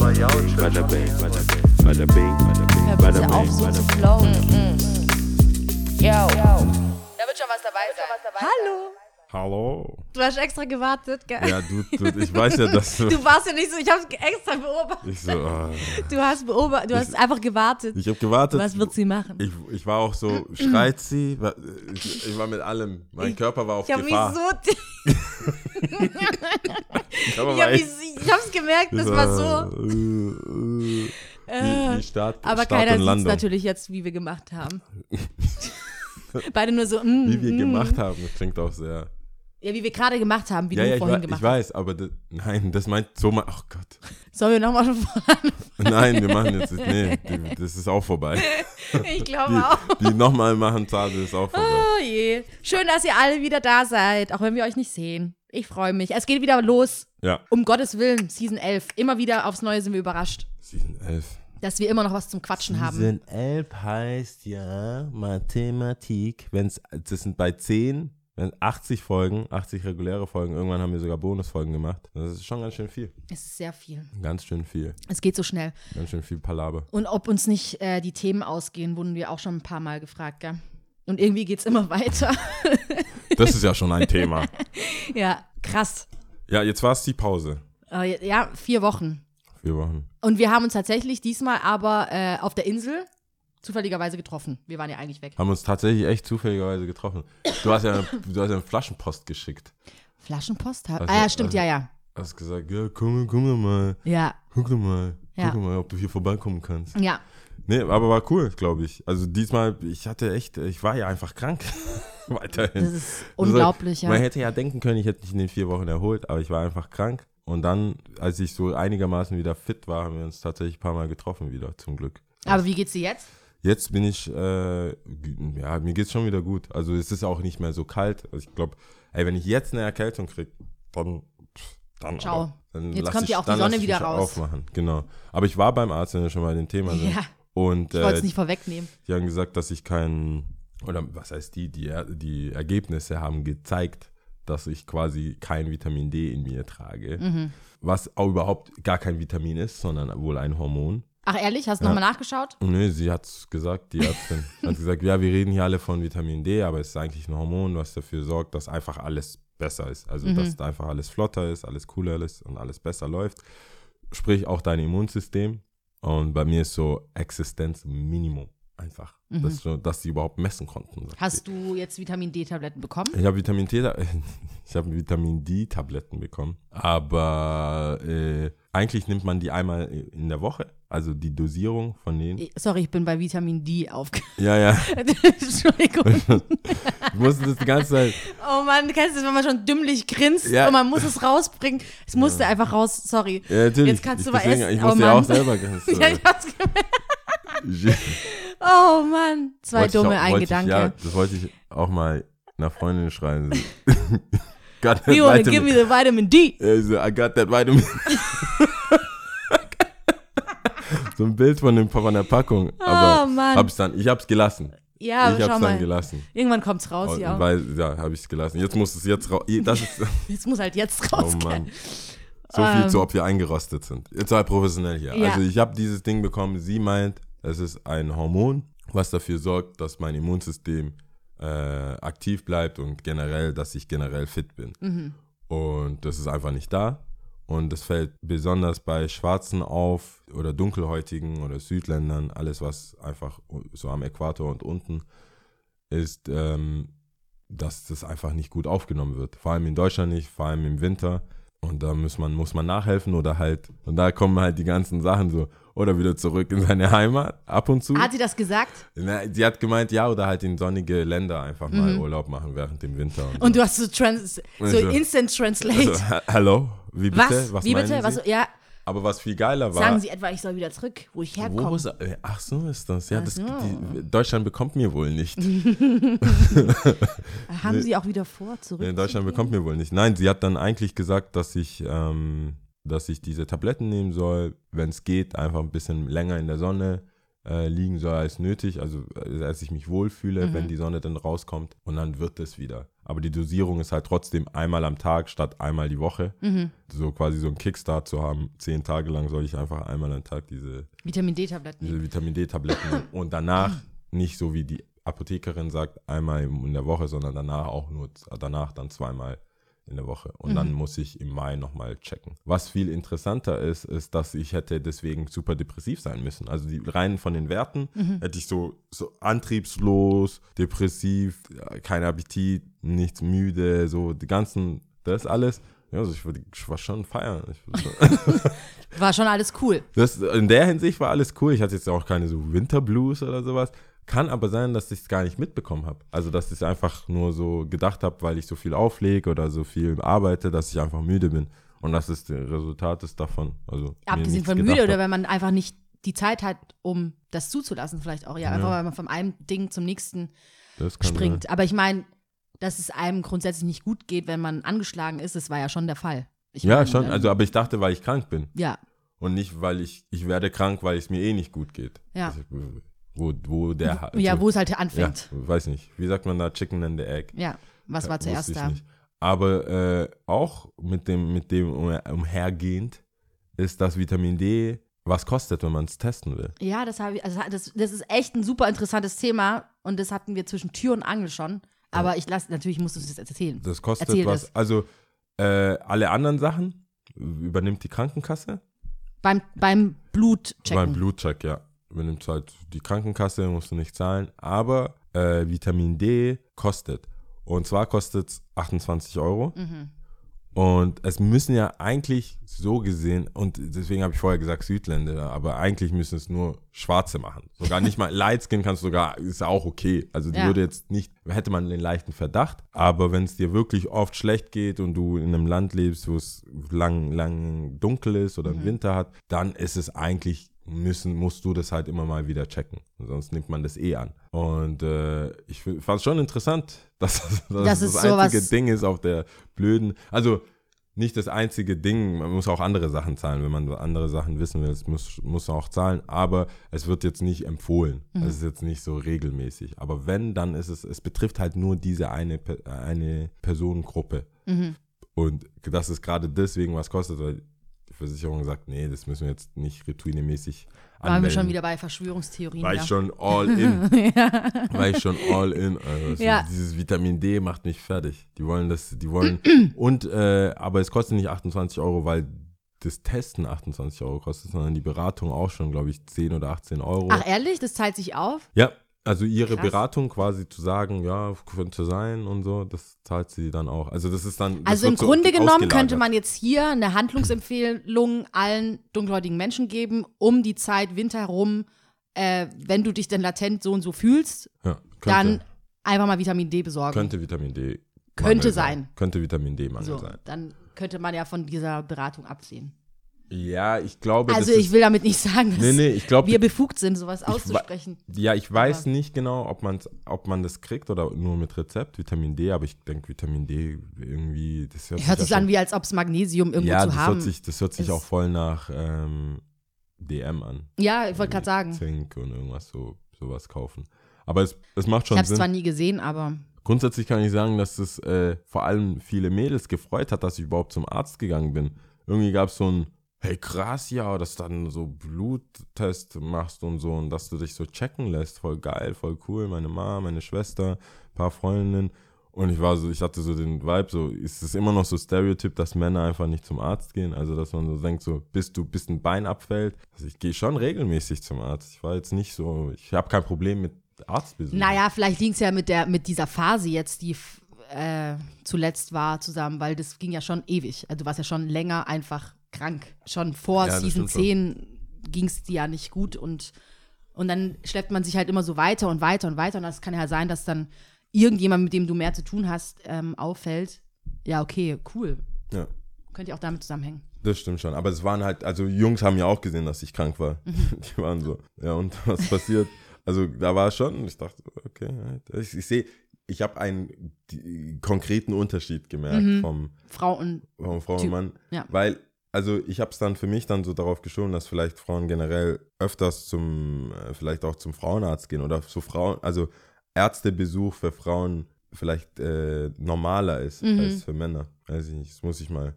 Bada bing, bada bing, bada bing, auf, bing, so zu bing. flowen. Yo. Da wird schon was dabei sein. Hallo. Hallo. Du hast extra gewartet, gell? Ja, du, du, ich weiß ja, dass du. Du warst ja nicht so, ich hab's extra beobachtet. Ich so, ah. Du hast beobachtet, du hast einfach gewartet. ich habe gewartet. Was wird sie machen? Ich, ich war auch so, schreit sie? Ich, ich war mit allem. Mein Körper war auf Ich habe mich Gefahr. so, ich, war hab mich, echt- ich hab's gemerkt, das war so. Äh, äh, Äh, wie Start, aber Start keiner sieht Landung. natürlich jetzt, wie wir gemacht haben. Beide nur so, mm, Wie wir mm. gemacht haben, das klingt auch sehr. Ja, wie wir gerade gemacht haben, wie ja, du ja, ich, vorhin gemacht ich weiß, aber das, nein, das meint so mal. Oh Gott. hast. Sollen wir nochmal von vorne? Nein, wir machen jetzt. Nee, die- das ist auch vorbei. Ich glaube auch. Die, die nochmal machen, Tade ist auch vorbei. Oh je. Schön, dass ihr alle wieder da seid, auch wenn wir euch nicht sehen. Ich freue mich. Es geht wieder los. Ja. Um Gottes Willen, Season 11. Immer wieder aufs Neue sind wir überrascht, Season 11. dass wir immer noch was zum Quatschen haben. Season 11 heißt ja Mathematik. Wenn's, das sind bei 10, wenn 80 Folgen, 80 reguläre Folgen, irgendwann haben wir sogar Bonusfolgen gemacht. Das ist schon ganz schön viel. Es ist sehr viel. Ganz schön viel. Es geht so schnell. Ganz schön viel Palaber. Und ob uns nicht äh, die Themen ausgehen, wurden wir auch schon ein paar Mal gefragt, gell? Und irgendwie geht es immer weiter. Das ist ja schon ein Thema. ja, krass. Ja, jetzt war es die Pause. Äh, ja, vier Wochen. Vier Wochen. Und wir haben uns tatsächlich diesmal aber äh, auf der Insel zufälligerweise getroffen. Wir waren ja eigentlich weg. Haben uns tatsächlich echt zufälligerweise getroffen. Du hast ja, du hast ja eine Flaschenpost geschickt. Flaschenpost? Also- ah ja, stimmt, also- ja, ja. Hast gesagt, ja, komm, komm doch mal. Ja, Guck doch mal. Ja. Guck doch mal, ob du hier vorbeikommen kannst. ja. Nee, aber war cool, glaube ich. Also diesmal, ich hatte echt, ich war ja einfach krank. Weiterhin. Das ist unglaublich, Man ja. hätte ja denken können, ich hätte mich in den vier Wochen erholt, aber ich war einfach krank. Und dann, als ich so einigermaßen wieder fit war, haben wir uns tatsächlich ein paar Mal getroffen wieder, zum Glück. Aber wie geht's dir jetzt? Jetzt bin ich, äh, ja, mir geht's schon wieder gut. Also es ist auch nicht mehr so kalt. Also ich glaube, ey, wenn ich jetzt eine Erkältung kriege, dann, dann Ciao. aber. Dann Jetzt kommt ich, ja auch die Sonne wieder raus. Aufmachen, genau. Aber ich war beim Arzt, wenn wir schon mal in dem Thema sind. Ja, Und ich wollte es äh, nicht vorwegnehmen. die haben gesagt, dass ich keinen, oder was heißt die, die, die Ergebnisse haben gezeigt, dass ich quasi kein Vitamin D in mir trage. Mhm. Was auch überhaupt gar kein Vitamin ist, sondern wohl ein Hormon. Ach, ehrlich? Hast du Ja. nochmal nachgeschaut? Nö, sie hat gesagt, die Ärztin hat gesagt, ja, wir reden hier alle von Vitamin D, aber es ist eigentlich ein Hormon, was dafür sorgt, dass einfach alles besser ist. Also, Mhm. dass einfach alles flotter ist, alles cooler ist und alles besser läuft. Sprich auch dein Immunsystem. Und bei mir ist so Existenzminimum einfach. Das, so, dass sie überhaupt messen konnten. Mhm. Hast sie. du jetzt Vitamin D-Tabletten bekommen? Ich habe Vitamin habe Vitamin D-Tabletten bekommen, aber äh, eigentlich nimmt man die einmal in der Woche, also die Dosierung von denen. Sorry, ich bin bei Vitamin D aufge... Ja, ja. Entschuldigung. Ich musste das die ganze Zeit. Oh Mann, du kennst das, wenn man schon dümmlich grinst Ja. und man muss es rausbringen. Es musste einfach raus, sorry. Ja, natürlich. Jetzt kannst du mal deswegen, essen. Ich Oh musste ja Mann. auch selber grinsen. Ja, ich hab's gemerkt. Oh Mann, zwei Wollte dumme auch- ein wollte ich- Gedanke. Ja, das wollte ich auch mal einer Freundin schreiben. got that You wanna vitamin- give me the vitamin D? I got that vitamin. so ein Bild von, dem, von der Packung. Aber Oh Mann. hab's dann, ich hab's gelassen. Ja, ich schau hab's dann gelassen. Irgendwann kommt's raus, ja. Weil, ja, habe ich es gelassen. Jetzt muss es jetzt raus. Jetzt muss halt jetzt oh raus. Mann. So viel Ähm. zu, ob wir eingerostet sind. Jetzt halt professionell hier. Ja. Also ich habe dieses Ding bekommen. Sie meint, es ist ein Hormon, was dafür sorgt, dass mein Immunsystem äh, aktiv bleibt und generell, dass ich generell fit bin. Mhm. Und das ist einfach nicht da. Und das fällt besonders bei Schwarzen auf oder Dunkelhäutigen oder Südländern, alles was einfach so am Äquator und unten ist, ähm, dass das einfach nicht gut aufgenommen wird. Vor allem in Deutschland nicht, vor allem im Winter. Und da muss man, muss man nachhelfen oder halt, und da kommen halt die ganzen Sachen so, oder wieder zurück in seine Heimat, ab und zu. Hat sie das gesagt? Na, sie hat gemeint, ja, oder halt in sonnige Länder einfach mal Urlaub machen während dem Winter. Und, Mhm. Und du hast so, trans so Also- Instant Translate. also, ha- hallo? Wie bitte? was? Wie meinen bitte? Was, ja, Aber was viel geiler war. sagen sie etwa, ich soll wieder zurück, wo ich wo herkomme. ist, äh, ach so ist das. Ja, das so. die, Deutschland bekommt mir wohl nicht. Haben sie auch wieder vor, zurück? Nee, Deutschland bekommt mir wohl nicht. Nein, sie hat dann eigentlich gesagt, dass ich, ähm, dass ich diese Tabletten nehmen soll, wenn es geht, einfach ein bisschen länger in der Sonne äh, liegen soll als nötig. Also äh, als ich mich wohlfühle, Mhm. wenn die Sonne dann rauskommt. Und dann wird es wieder. Aber die Dosierung ist halt trotzdem einmal am Tag statt einmal die Woche. Mhm. So quasi so ein Kickstart zu haben. Zehn Tage lang soll ich einfach einmal am Tag diese, Vitamin D-Tabletten. diese Vitamin D-Tabletten nehmen. und danach nicht so wie die Apothekerin sagt, einmal in der Woche, sondern danach auch nur, danach dann zweimal in der Woche. Und dann muss ich im Mai nochmal checken. Was viel interessanter ist, ist, dass ich hätte deswegen super depressiv sein müssen. Also die rein von den Werten hätte ich so, so antriebslos, depressiv, kein Appetit, nichts müde, so die ganzen, das alles. Ja, also ich, würde, ich war schon feiern. War schon, War schon alles cool. das, in der Hinsicht war alles cool. Ich hatte jetzt auch keine so Winterblues oder sowas. Kann aber sein, dass ich es gar nicht mitbekommen habe. Also, dass ich es einfach nur so gedacht habe, weil ich so viel auflege oder so viel arbeite, dass ich einfach müde bin. Und das ist der Resultat ist davon. Also, Abgesehen von müde oder wenn man einfach nicht die Zeit hat, um das zuzulassen, vielleicht auch. Ja, einfach weil man von einem Ding zum nächsten Das springt. Aber ich meine, dass es einem grundsätzlich nicht gut geht, wenn man angeschlagen ist, das war ja schon der Fall. Ich Sein. Ja, meine, schon. ähm, Also, aber ich dachte, weil ich krank bin. ja, Und nicht, weil ich, ich werde krank, weil es mir eh nicht gut geht. Ja. Also, wo, wo der. ja, wo es halt Ja, anfängt. weiß nicht. Wie sagt man da? Chicken and the Egg. Ja, was war Ja, zuerst da? nicht. Aber äh, auch mit dem, mit dem um- umhergehend ist das Vitamin D, was kostet, wenn man es testen will. Ja, das habe ich, also das, das ist echt ein super interessantes Thema und das hatten wir zwischen Tür und Angel schon. Aber ich lasse, natürlich musst du es jetzt erzählen. Das kostet Erzähl was. das. Also äh, alle anderen Sachen übernimmt die Krankenkasse. Beim, beim Blutchecken. Beim Blutcheck, ja. Übernimmt halt die Krankenkasse, musst du nicht zahlen. Aber äh, Vitamin D kostet. Und zwar kostet es 28 Euro. Mhm. Und es müssen ja eigentlich so gesehen, und deswegen habe ich vorher gesagt Südländer, aber eigentlich müssen es nur Schwarze machen. Sogar nicht mal Lightskin kannst du sogar, ist auch okay. Also die Ja. würde jetzt nicht, hätte man den leichten Verdacht, aber wenn es dir wirklich oft schlecht geht und du in einem Land lebst, wo es lang, lang dunkel ist oder Mhm. Winter hat, dann ist es eigentlich, müssen, musst du das halt immer mal wieder checken. Sonst nimmt man das eh an. Und äh, ich fand es schon interessant, dass, dass Das das, das einzige Ding ist auf der blöden, also nicht das einzige Ding, man muss auch andere Sachen zahlen, wenn man andere Sachen wissen will, muss, muss man auch zahlen, aber es wird jetzt nicht empfohlen. Mhm. Es ist jetzt nicht so regelmäßig. Aber wenn, dann ist es, es betrifft halt nur diese eine, eine Personengruppe. Mhm. Und das ist gerade deswegen, was kostet, weil Versicherung sagt, nee, das müssen wir jetzt nicht routinemäßig Waren wir schon wieder bei Verschwörungstheorien. War ja. ich schon all in. War ich schon all in. Also Ja. Dieses Vitamin D macht mich fertig. Die wollen das, die wollen. und, äh, aber es kostet nicht 28 Euro, weil das Testen 28 Euro kostet, sondern die Beratung auch schon, glaube ich, 10 oder 18 Euro. Ach, ehrlich? Das zahlt sich auf? Ja, also ihre Krass. Beratung quasi zu sagen, ja, könnte sein und so, das zahlt sie dann auch. Also das ist dann. das Also im wird so Grunde genommen könnte man jetzt hier eine Handlungsempfehlung allen dunkelhäutigen Menschen geben, um die Zeit Winter herum, äh, wenn du dich denn latent so und so fühlst, ja, dann einfach mal Vitamin D besorgen. könnte Vitamin D. Könnte Mangel sein. Könnte Vitamin D-Mangel so, sein. dann könnte man ja von dieser Beratung absehen. Ja, ich glaube, Also das ich will damit nicht sagen, dass Nee, nee, ich glaube, wir befugt sind, sowas wa- auszusprechen. Ja, ich weiß Aber- nicht genau, ob, man's, ob man das kriegt oder nur mit Rezept, Vitamin D, aber ich denke, Vitamin D irgendwie, das hört, Hört sich sich ja an, schon- wie als ob es Magnesium irgendwo Ja, zu das haben. hört sich, das hört sich auch voll nach ähm, DM an. ja, ich wollte gerade sagen. Zink und irgendwas so, sowas kaufen. Aber es, es macht Ich schon habe es Sinn. zwar nie gesehen, aber Grundsätzlich kann ich sagen, dass es äh, vor allem viele Mädels gefreut hat, dass ich überhaupt zum Arzt gegangen bin. Irgendwie gab es so ein, hey krass, ja, dass du dann so Bluttest machst und so und dass du dich so checken lässt. Voll geil, voll cool. Meine Mama, meine Schwester, paar Freundinnen. Und ich war so, ich hatte so den Vibe, so, ist es immer noch so Stereotyp, dass Männer einfach nicht zum Arzt gehen? Also, dass man so denkt, so, bis du, bis ein Bein abfällt. Also, ich gehe schon regelmäßig zum Arzt. Ich war jetzt nicht so, ich habe kein Problem mit Arztbesuchen. naja, vielleicht liegt es ja mit, der, mit dieser Phase jetzt, die äh, zuletzt war, zusammen, weil das ging ja schon ewig. Also du warst ja schon länger einfach krank. Schon vor Ja, Season stimmt schon. 10 ging es dir ja nicht gut und, und dann schleppt man sich halt immer so weiter und weiter und weiter und das kann ja sein, dass dann irgendjemand, mit dem du mehr zu tun hast, ähm, auffällt. Ja, okay, cool. Ja. Könnte ja auch damit zusammenhängen. Das stimmt schon. Aber es waren halt, also Jungs haben ja auch gesehen, dass ich krank war. Mhm. Die waren so, ja, und was passiert? Also da war schon, ich dachte, okay, ich, ich sehe, ich habe einen die, konkreten Unterschied gemerkt vom, Frau und vom Frau und Mhm. Mann. ja. Weil, also ich habe es dann für mich dann so darauf geschoben, dass vielleicht Frauen generell öfters zum, äh, vielleicht auch zum Frauenarzt gehen oder so Frauen, also Ärztebesuch für Frauen vielleicht äh, normaler ist Mhm. als für Männer. Weiß ich nicht, das muss ich mal.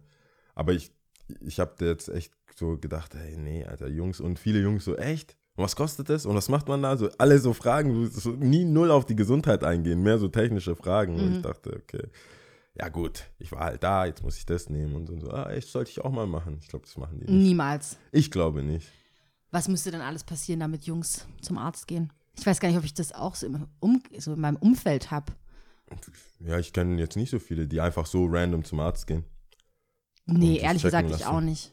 Aber ich, ich habe jetzt echt so gedacht, hey, nee, Alter, Jungs und viele Jungs so, echt? Und was kostet das? Und was macht man da? So, alle so Fragen, so, nie null auf die Gesundheit eingehen, mehr so technische Fragen. Und ich dachte, okay, ja gut, ich war halt da, jetzt muss ich das nehmen und so. Ah, echt, sollte ich auch mal machen. Ich glaube, das machen die nicht. Niemals. Ich glaube nicht. Was müsste denn alles passieren, damit Jungs zum Arzt gehen? Ich weiß gar nicht, ob ich das auch so, im um, so in meinem Umfeld habe. Ja, ich kenne jetzt nicht so viele, die einfach so random zum Arzt gehen. Nee, ehrlich gesagt, ich lassen. auch nicht.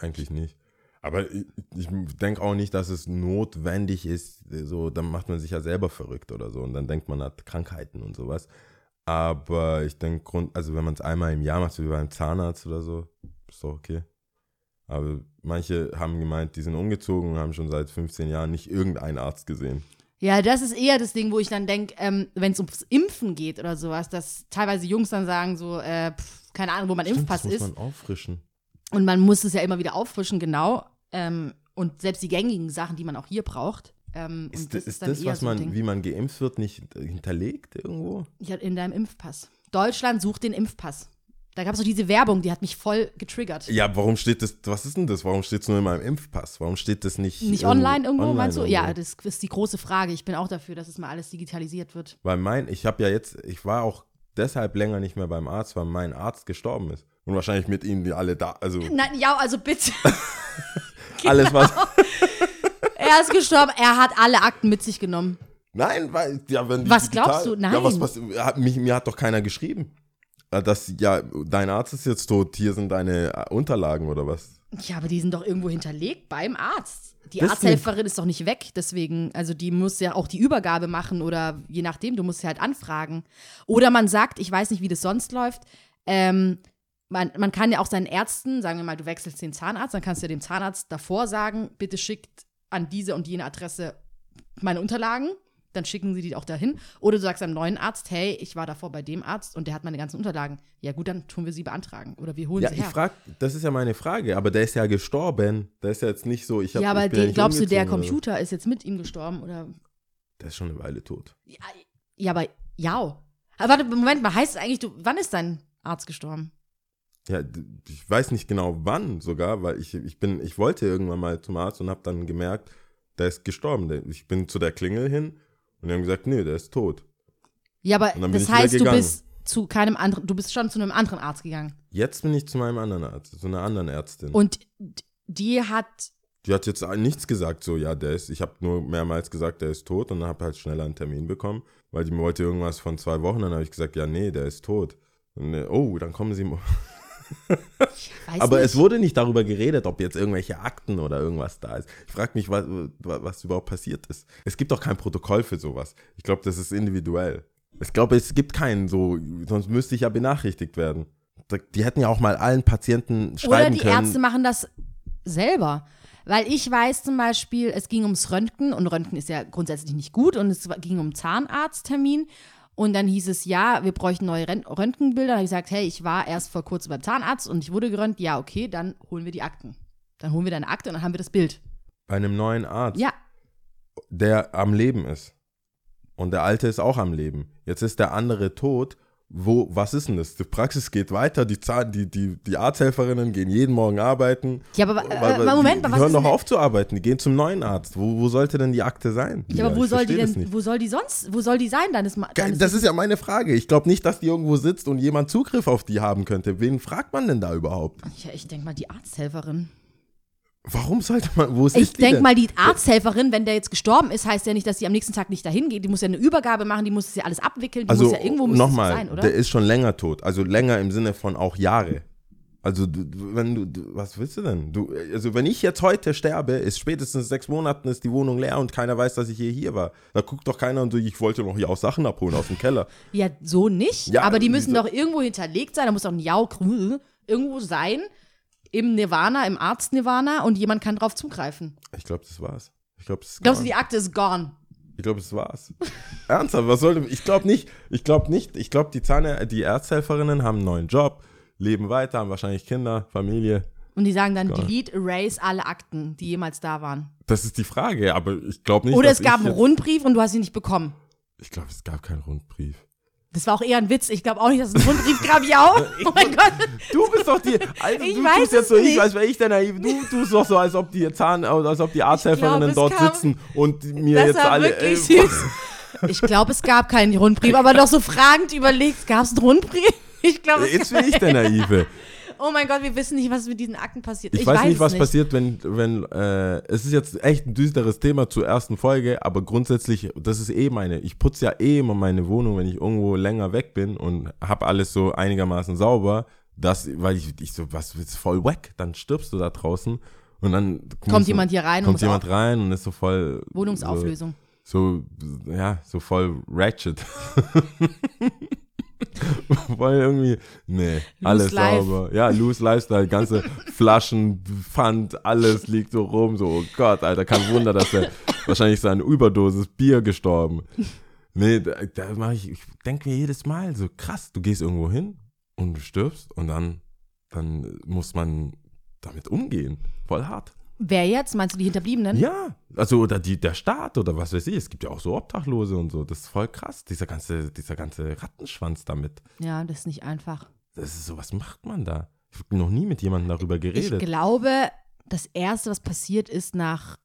Eigentlich nicht. Aber ich, ich denke auch nicht, dass es notwendig ist. So, dann macht man sich ja selber verrückt oder so. Und dann denkt man hat Krankheiten und sowas. Aber ich denke, Grund, also wenn man es einmal im Jahr macht, so wie beim Zahnarzt oder so, ist doch okay. Aber manche haben gemeint, die sind umgezogen und haben schon seit 15 Jahren nicht irgendeinen Arzt gesehen. Ja, das ist eher das Ding, wo ich dann denke, ähm, wenn es ums Impfen geht oder sowas, dass teilweise Jungs dann sagen so, äh, pf, keine Ahnung, wo mein Stimmt, Impfpass das muss ist. man auffrischen. Und man muss es ja immer wieder auffrischen, genau. Ähm, und selbst die gängigen Sachen, die man auch hier braucht. Ähm, Ist, das, ist das was so man, Ding. wie man geimpft wird, nicht hinterlegt irgendwo? Ja, in deinem Impfpass. Deutschland sucht den Impfpass. Da gab es so diese Werbung, die hat mich voll getriggert. Ja, warum steht das, was ist denn das? Warum steht es nur in meinem Impfpass? Warum steht das nicht Nicht irgendwo- online irgendwo, online meinst du? irgendwo? Ja, das ist die große Frage. Ich bin auch dafür, dass es mal alles digitalisiert wird. Weil mein, ich habe ja jetzt, ich war auch deshalb länger nicht mehr beim Arzt, weil mein Arzt gestorben ist. Und wahrscheinlich mit ihnen die alle da, also Nein, ja, also bitte. alles was. er ist gestorben, er hat alle Akten mit sich genommen. Nein, weil, ja, wenn die Was glaubst du? Ja, Nein. was, was, hat, mich, mir hat doch keiner geschrieben. Dass, ja, dein Arzt ist jetzt tot, hier sind deine äh, Unterlagen oder was? Ja, aber die sind doch irgendwo hinterlegt beim Arzt. Die Das Arzthelferin ist doch nicht weg, deswegen, also die muss ja auch die Übergabe machen oder je nachdem, du musst sie halt anfragen. Oder man sagt, ich weiß nicht, wie das sonst läuft, ähm, man, man kann ja auch seinen Ärzten, sagen wir mal, du wechselst den Zahnarzt, dann kannst du dem Zahnarzt davor sagen, bitte schickt an diese und jene Adresse meine Unterlagen, dann schicken sie die auch dahin. Oder du sagst einem neuen Arzt, hey, ich war davor bei dem Arzt und der hat meine ganzen Unterlagen. Ja gut, dann tun wir sie beantragen oder wir holen Ja, sie ich her. frag, das ist ja meine Frage, aber der ist ja gestorben. Der ist ja jetzt nicht so, ich hab, ja, aber ich ja den, nicht glaubst du, der oder. Computer ist jetzt mit ihm gestorben? Oder? Der ist schon eine Weile tot. Ja, ja aber ja. Aber warte, Moment mal, heißt es eigentlich, du, wann ist dein Arzt gestorben? Ja, ich weiß nicht genau wann sogar, weil ich, ich bin, ich wollte irgendwann mal zum Arzt und habe dann gemerkt, der ist gestorben. Ich bin zu der Klingel hin und die haben gesagt, nee, der ist tot. Ja, aber das heißt, du bist zu keinem anderen, du bist schon zu einem anderen Arzt gegangen. Jetzt bin ich zu meinem anderen Arzt, zu einer anderen Ärztin. Und die hat, die hat jetzt nichts gesagt, so, ja, der ist, ich habe nur mehrmals gesagt, der ist tot und dann habe halt schneller einen Termin bekommen, weil die wollte irgendwas von zwei Wochen, dann habe ich gesagt, ja, nee, der ist tot. Und, äh, oh, dann kommen sie. Aber nicht, es wurde nicht darüber geredet, ob jetzt irgendwelche Akten oder irgendwas da ist. Ich frage mich, was, was überhaupt passiert ist. Es gibt doch kein Protokoll für sowas. Ich glaube, das ist individuell. Ich glaube, es gibt keinen so, sonst müsste ich ja benachrichtigt werden. Die hätten ja auch mal allen Patienten Oder schreiben die können. Ärzte machen das selber. Weil ich weiß zum Beispiel, es ging ums Röntgen und Röntgen ist ja grundsätzlich nicht gut und es ging um Zahnarzttermin. Und dann hieß es, ja, wir bräuchten neue Röntgenbilder. Da habe ich gesagt, hey, ich war erst vor kurzem beim Zahnarzt und ich wurde geröntgt. Ja, okay, dann holen wir die Akten. Dann holen wir deine Akte und dann haben wir das Bild. Bei einem neuen Arzt, Ja, der am Leben ist. Und der alte ist auch am Leben. Jetzt ist der andere tot. Wo, was ist denn das? Die Praxis geht weiter, die, Zahn, die, die, die Arzthelferinnen gehen jeden Morgen arbeiten. ja aber äh, Weil- weil Moment die, die hören doch auf zu arbeiten, die gehen zum neuen Arzt. Wo, wo sollte denn die Akte sein? Ja, aber wo soll die denn, wo soll die sonst, wo soll die sein? Deines, deines Das ist ja meine Frage. Ich glaube nicht, dass die irgendwo sitzt und jemand Zugriff auf die haben könnte. Wen fragt man denn da überhaupt? ja, ich denke mal, die Arzthelferin. Warum sollte man, wo ist Ich denke mal, die Arzthelferin, wenn der jetzt gestorben ist, heißt ja nicht, dass sie am nächsten Tag nicht dahin geht. Die muss ja eine Übergabe machen, die muss ja alles abwickeln, die Also muss ja irgendwo muss nochmal, sein, oder? der ist schon länger tot. Also länger im Sinne von auch Jahre. Also wenn du, du, was willst du denn? Du, also wenn ich jetzt heute sterbe, ist spätestens sechs Monaten ist die Wohnung leer und keiner weiß, dass ich je hier war. Da guckt doch keiner und so, ich wollte noch hier auch Sachen abholen aus dem Keller. ja, so nicht. Ja, aber die müssen wieso? doch irgendwo hinterlegt sein. Da muss doch ein Jauk irgendwo sein, im Nirvana, im Arzt-Nirvana und jemand kann drauf zugreifen. Ich glaube, das war's. Ich glaube, Glaubst du, die Akte ist gone? Ich glaube, das war's. Ernsthaft, was soll denn? Ich glaube nicht. Ich glaube nicht. Ich glaube, die Zahn, die Arzthelferinnen haben einen neuen Job, leben weiter, haben wahrscheinlich Kinder, Familie. Und die sagen dann, Gone. delete, erase alle Akten, die jemals da waren. Das ist die Frage, aber ich glaube nicht. Oder es gab einen Rundbrief und du hast ihn nicht bekommen. Ich glaube, es gab keinen Rundbrief. Das war auch eher ein Witz. Ich glaube auch nicht, dass es ein Rundbrief gab. Ich auch. Oh mein Gott. Du bist doch die. Also Ich du weiß tust jetzt es so, ich nicht. als wäre ich der Naiv. Du tust doch so, als ob die Zahn, als ob die Arzthelferinnen dort sitzen und mir Das jetzt war alle. wirklich ey, süß. Ich glaube, es gab keinen Rundbrief, aber doch so fragend überlegt, gab es einen Rundbrief? Ich glaube, es Jetzt bin ich der Naive. Oh mein Gott, wir wissen nicht, was mit diesen Akten passiert. Ich, weiß, nicht, es was passiert, wenn, wenn, äh, es ist jetzt echt ein düsteres Thema zur ersten Folge, aber grundsätzlich, das ist eh meine, ich putze ja eh immer meine Wohnung, wenn ich irgendwo länger weg bin und hab alles so einigermaßen sauber, das, weil ich, ich so, was, ist voll wack, dann stirbst du da draußen und dann Kommt jemand hier rein und kommt muss jemand rein und ist so voll Wohnungsauflösung. So, so ja, so voll ratchet. voll irgendwie, nee, alles life. sauber. Ja, loose Lifestyle, ganze Flaschen, Pfand, alles liegt so rum, so, oh Gott, Alter, kein Wunder, dass er wahrscheinlich seine Überdosis Bier gestorben. Nee, da, da mache ich, ich denke mir jedes Mal so, krass, du gehst irgendwo hin und du stirbst und dann, dann muss man damit umgehen. Voll hart. Wer jetzt? Meinst du die Hinterbliebenen? Ja, also oder die, der Staat oder was weiß ich. Es gibt ja auch so Obdachlose und so. Das ist voll krass, dieser ganze, dieser ganze Rattenschwanz damit. Ja, das ist nicht einfach. Das ist so, was macht man da? Ich habe noch nie mit jemandem darüber Ich geredet. glaube, das Erste, was passiert ist nach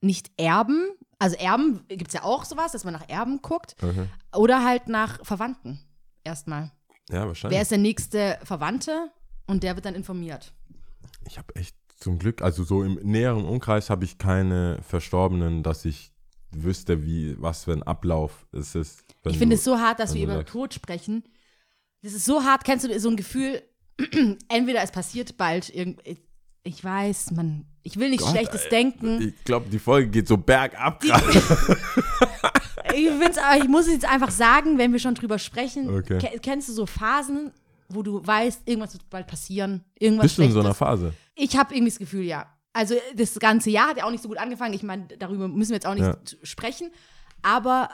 nicht Erben, also Erben gibt es ja auch sowas, dass man nach Erben guckt, Mhm. oder halt nach Verwandten erstmal. Ja, wahrscheinlich. Wer ist der nächste Verwandte? Und der wird dann informiert. ich habe echt zum Glück, also so im näheren Umkreis habe ich keine Verstorbenen, dass ich wüsste, wie, was für ein Ablauf es ist. Ich finde es so hart, dass wir über sagst- Tod sprechen. Das ist so hart, kennst du so ein Gefühl, entweder es passiert bald ich weiß, man, ich will nichts Schlechtes ey. denken. Ich glaube, die Folge geht so bergab gerade. Ich, find's, ich muss es jetzt einfach sagen, wenn wir schon drüber sprechen. Okay. ke- Kennst du so Phasen, wo du weißt, irgendwas wird bald passieren? Irgendwas Bist du in so einer? Phase? Ich habe irgendwie das Gefühl, ja. Also das ganze Jahr hat ja auch nicht so gut angefangen. Ich meine, darüber müssen wir jetzt auch nicht Ja. sprechen. Aber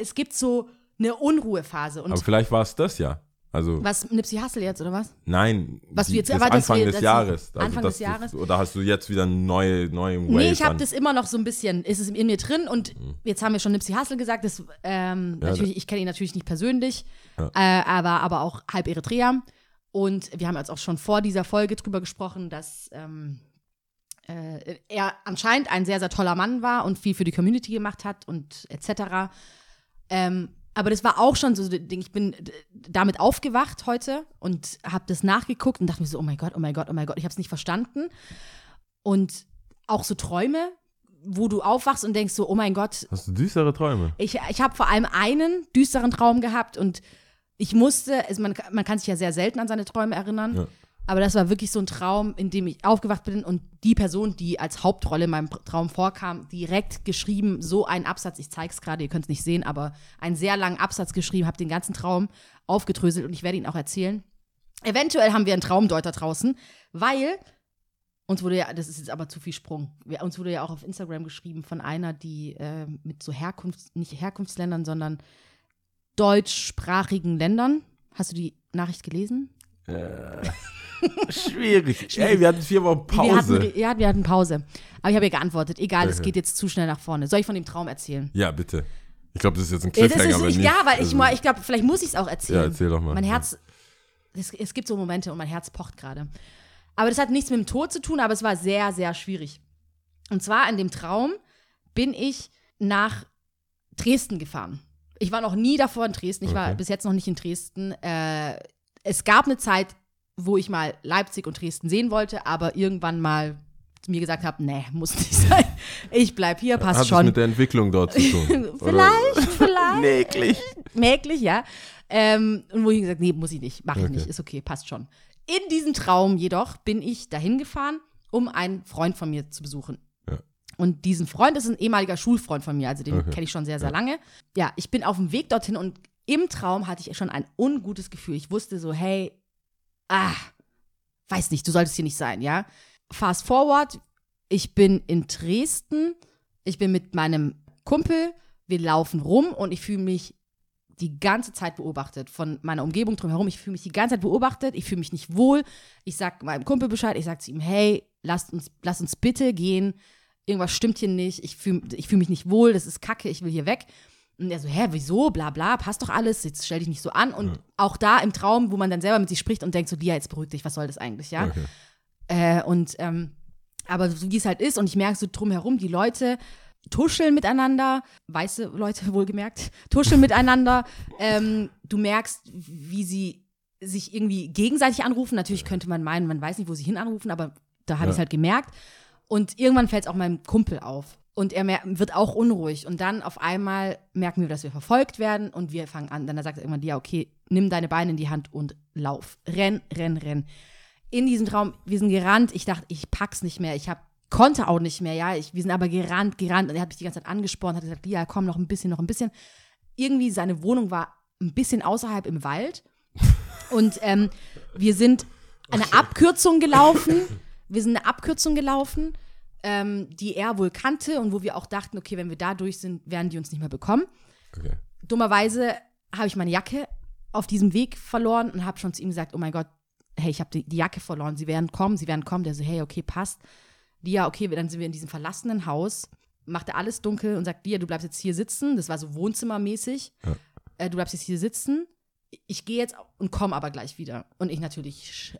es gibt so eine Unruhephase. Und Aber vielleicht war es das ja. Also, was, Nipsey Hussle jetzt, oder was? nein, Was du die, jetzt- das Anfang wir- des Jahres. Also, Anfang des Jahres? Du, oder hast du jetzt wieder neue, neue Wave Nee, ich habe das immer noch so ein bisschen, ist es in mir drin und jetzt haben wir schon Nipsey Hussle gesagt, das, ähm, Mhm. Ja, natürlich, ich kenne ihn natürlich nicht persönlich, Ja. äh, aber, aber auch halb Eritreer und wir haben jetzt auch schon vor dieser Folge drüber gesprochen, dass ähm, äh, er anscheinend ein sehr, sehr toller Mann war und viel für die Community gemacht hat und etc. Ähm, aber das war auch schon so. Ich bin damit aufgewacht heute und habe das nachgeguckt und dachte mir so, oh mein Gott, oh mein Gott, oh mein Gott, ich habe es nicht verstanden. Und auch so Träume, wo du aufwachst und denkst so, oh mein Gott, Hast du düstere Träume? ich, ich habe vor allem einen düsteren Traum gehabt und ich musste, also man, man kann sich ja sehr selten an seine Träume erinnern, Ja. aber das war wirklich so ein Traum, in dem ich aufgewacht bin und die Person, die als Hauptrolle in meinem Traum vorkam, direkt geschrieben, so einen Absatz, ich zeige es gerade, ihr könnt es nicht sehen, aber einen sehr langen Absatz geschrieben, habe den ganzen Traum aufgedröselt und ich werde ihn auch erzählen. Eventuell haben wir einen Traumdeuter draußen, weil uns wurde ja, das ist jetzt aber zu viel Sprung. Wir, uns wurde ja auch auf Instagram geschrieben von einer, die äh, mit so Herkunfts-, nicht Herkunftsländern, sondern deutschsprachigen Ländern. Hast du die Nachricht gelesen? Schwierig. Ey, wir hatten vier Wochen Wir hatten, Pause. ja, wir hatten Pause. Aber ich habe ihr geantwortet. Egal, es geht jetzt zu schnell nach vorne. Soll ich von dem Traum erzählen? Ja, bitte. Ich glaube, das ist jetzt ein Ja, das Cliffhanger. ist wenn nicht, ja, weil ich, Also, mal- ich glaube, vielleicht muss ich es auch erzählen. Ja, erzähl doch mal. Mein Herz, es, es gibt so Momente und mein Herz pocht gerade. Aber das hat nichts mit dem Tod zu tun, aber es war sehr, sehr schwierig. Und zwar in dem Traum bin ich nach Dresden gefahren. Ich war noch nie davor in Dresden. Ich war Okay. bis jetzt noch nicht in Dresden. Äh, es gab eine Zeit, wo ich mal Leipzig und Dresden sehen wollte, aber irgendwann mal mir gesagt habe, nee, muss nicht sein. Ich bleib hier, passt Hat es schon. mit der Entwicklung dort zu tun? Vielleicht, vielleicht. Mäglich. Mäglich, ja. Ähm, und wo ich gesagt nee, muss ich nicht, mache ich Okay. nicht, ist okay, passt schon. In diesem Traum jedoch bin ich dahin gefahren, um einen Freund von mir zu besuchen. Ja. Und diesen Freund ist ein ehemaliger Schulfreund von mir, also den Okay. kenne ich schon sehr, sehr lange. Ja, ich bin auf dem Weg dorthin und im Traum hatte ich schon ein ungutes Gefühl. Ich wusste so, hey, ah, weiß nicht, du solltest hier nicht sein, ja. Fast forward, ich bin in Dresden, ich bin mit meinem Kumpel, wir laufen rum und ich fühle mich die ganze Zeit beobachtet von meiner Umgebung drumherum. Ich fühle mich die ganze Zeit beobachtet, ich fühle mich nicht wohl. Ich sag meinem Kumpel Bescheid, ich sag zu ihm, hey, lasst uns, lass uns bitte gehen. Irgendwas stimmt hier nicht. Ich fühle ich fühl mich nicht wohl, das ist kacke, ich will hier weg. Und er so, hä, wieso, bla bla, passt doch alles, jetzt stell dich nicht so an. Und auch da im Traum, wo man dann selber mit sich spricht und denkt so, Lia, jetzt beruhig dich, was soll das eigentlich, ja? Okay. Äh, und ähm, aber so wie es halt ist, und ich merke so drumherum, die Leute tuscheln miteinander, weiße Leute wohlgemerkt, tuscheln miteinander. Ähm, du merkst, wie sie sich irgendwie gegenseitig anrufen. Natürlich könnte man meinen, man weiß nicht, wo sie hin anrufen, aber da habe Ja. ich es halt gemerkt. Und irgendwann fällt es auch meinem Kumpel auf. Und er wird auch unruhig. Und dann auf einmal merken wir, dass wir verfolgt werden. Und wir fangen an. Dann sagt er irgendwann, ja, okay, nimm deine Beine in die Hand und lauf. Renn, renn, renn. In diesem Traum, wir sind gerannt. Ich dachte, ich pack's nicht mehr. Ich hab, konnte auch nicht mehr, ja. Ich, wir sind aber gerannt, gerannt. Und er hat mich die ganze Zeit angespornt, hat gesagt, ja, komm, noch ein bisschen, noch ein bisschen. Irgendwie, seine Wohnung war ein bisschen außerhalb im Wald. Und ähm, wir sind eine Abkürzung gelaufen. Wir sind eine Abkürzung gelaufen, ähm, die er wohl kannte und wo wir auch dachten, okay, wenn wir da durch sind, werden die uns nicht mehr bekommen. Okay. Dummerweise habe ich meine Jacke auf diesem Weg verloren und habe schon zu ihm gesagt, oh mein Gott, hey, ich habe die, die Jacke verloren, sie werden kommen, sie werden kommen. Der so, hey, okay, passt. Lia, okay, dann sind wir in diesem verlassenen Haus, macht er alles dunkel und sagt, Lia, du bleibst jetzt hier sitzen. Das war so wohnzimmermäßig. Ja. Äh, du bleibst jetzt hier sitzen. Ich gehe jetzt und komme aber gleich wieder. Und ich natürlich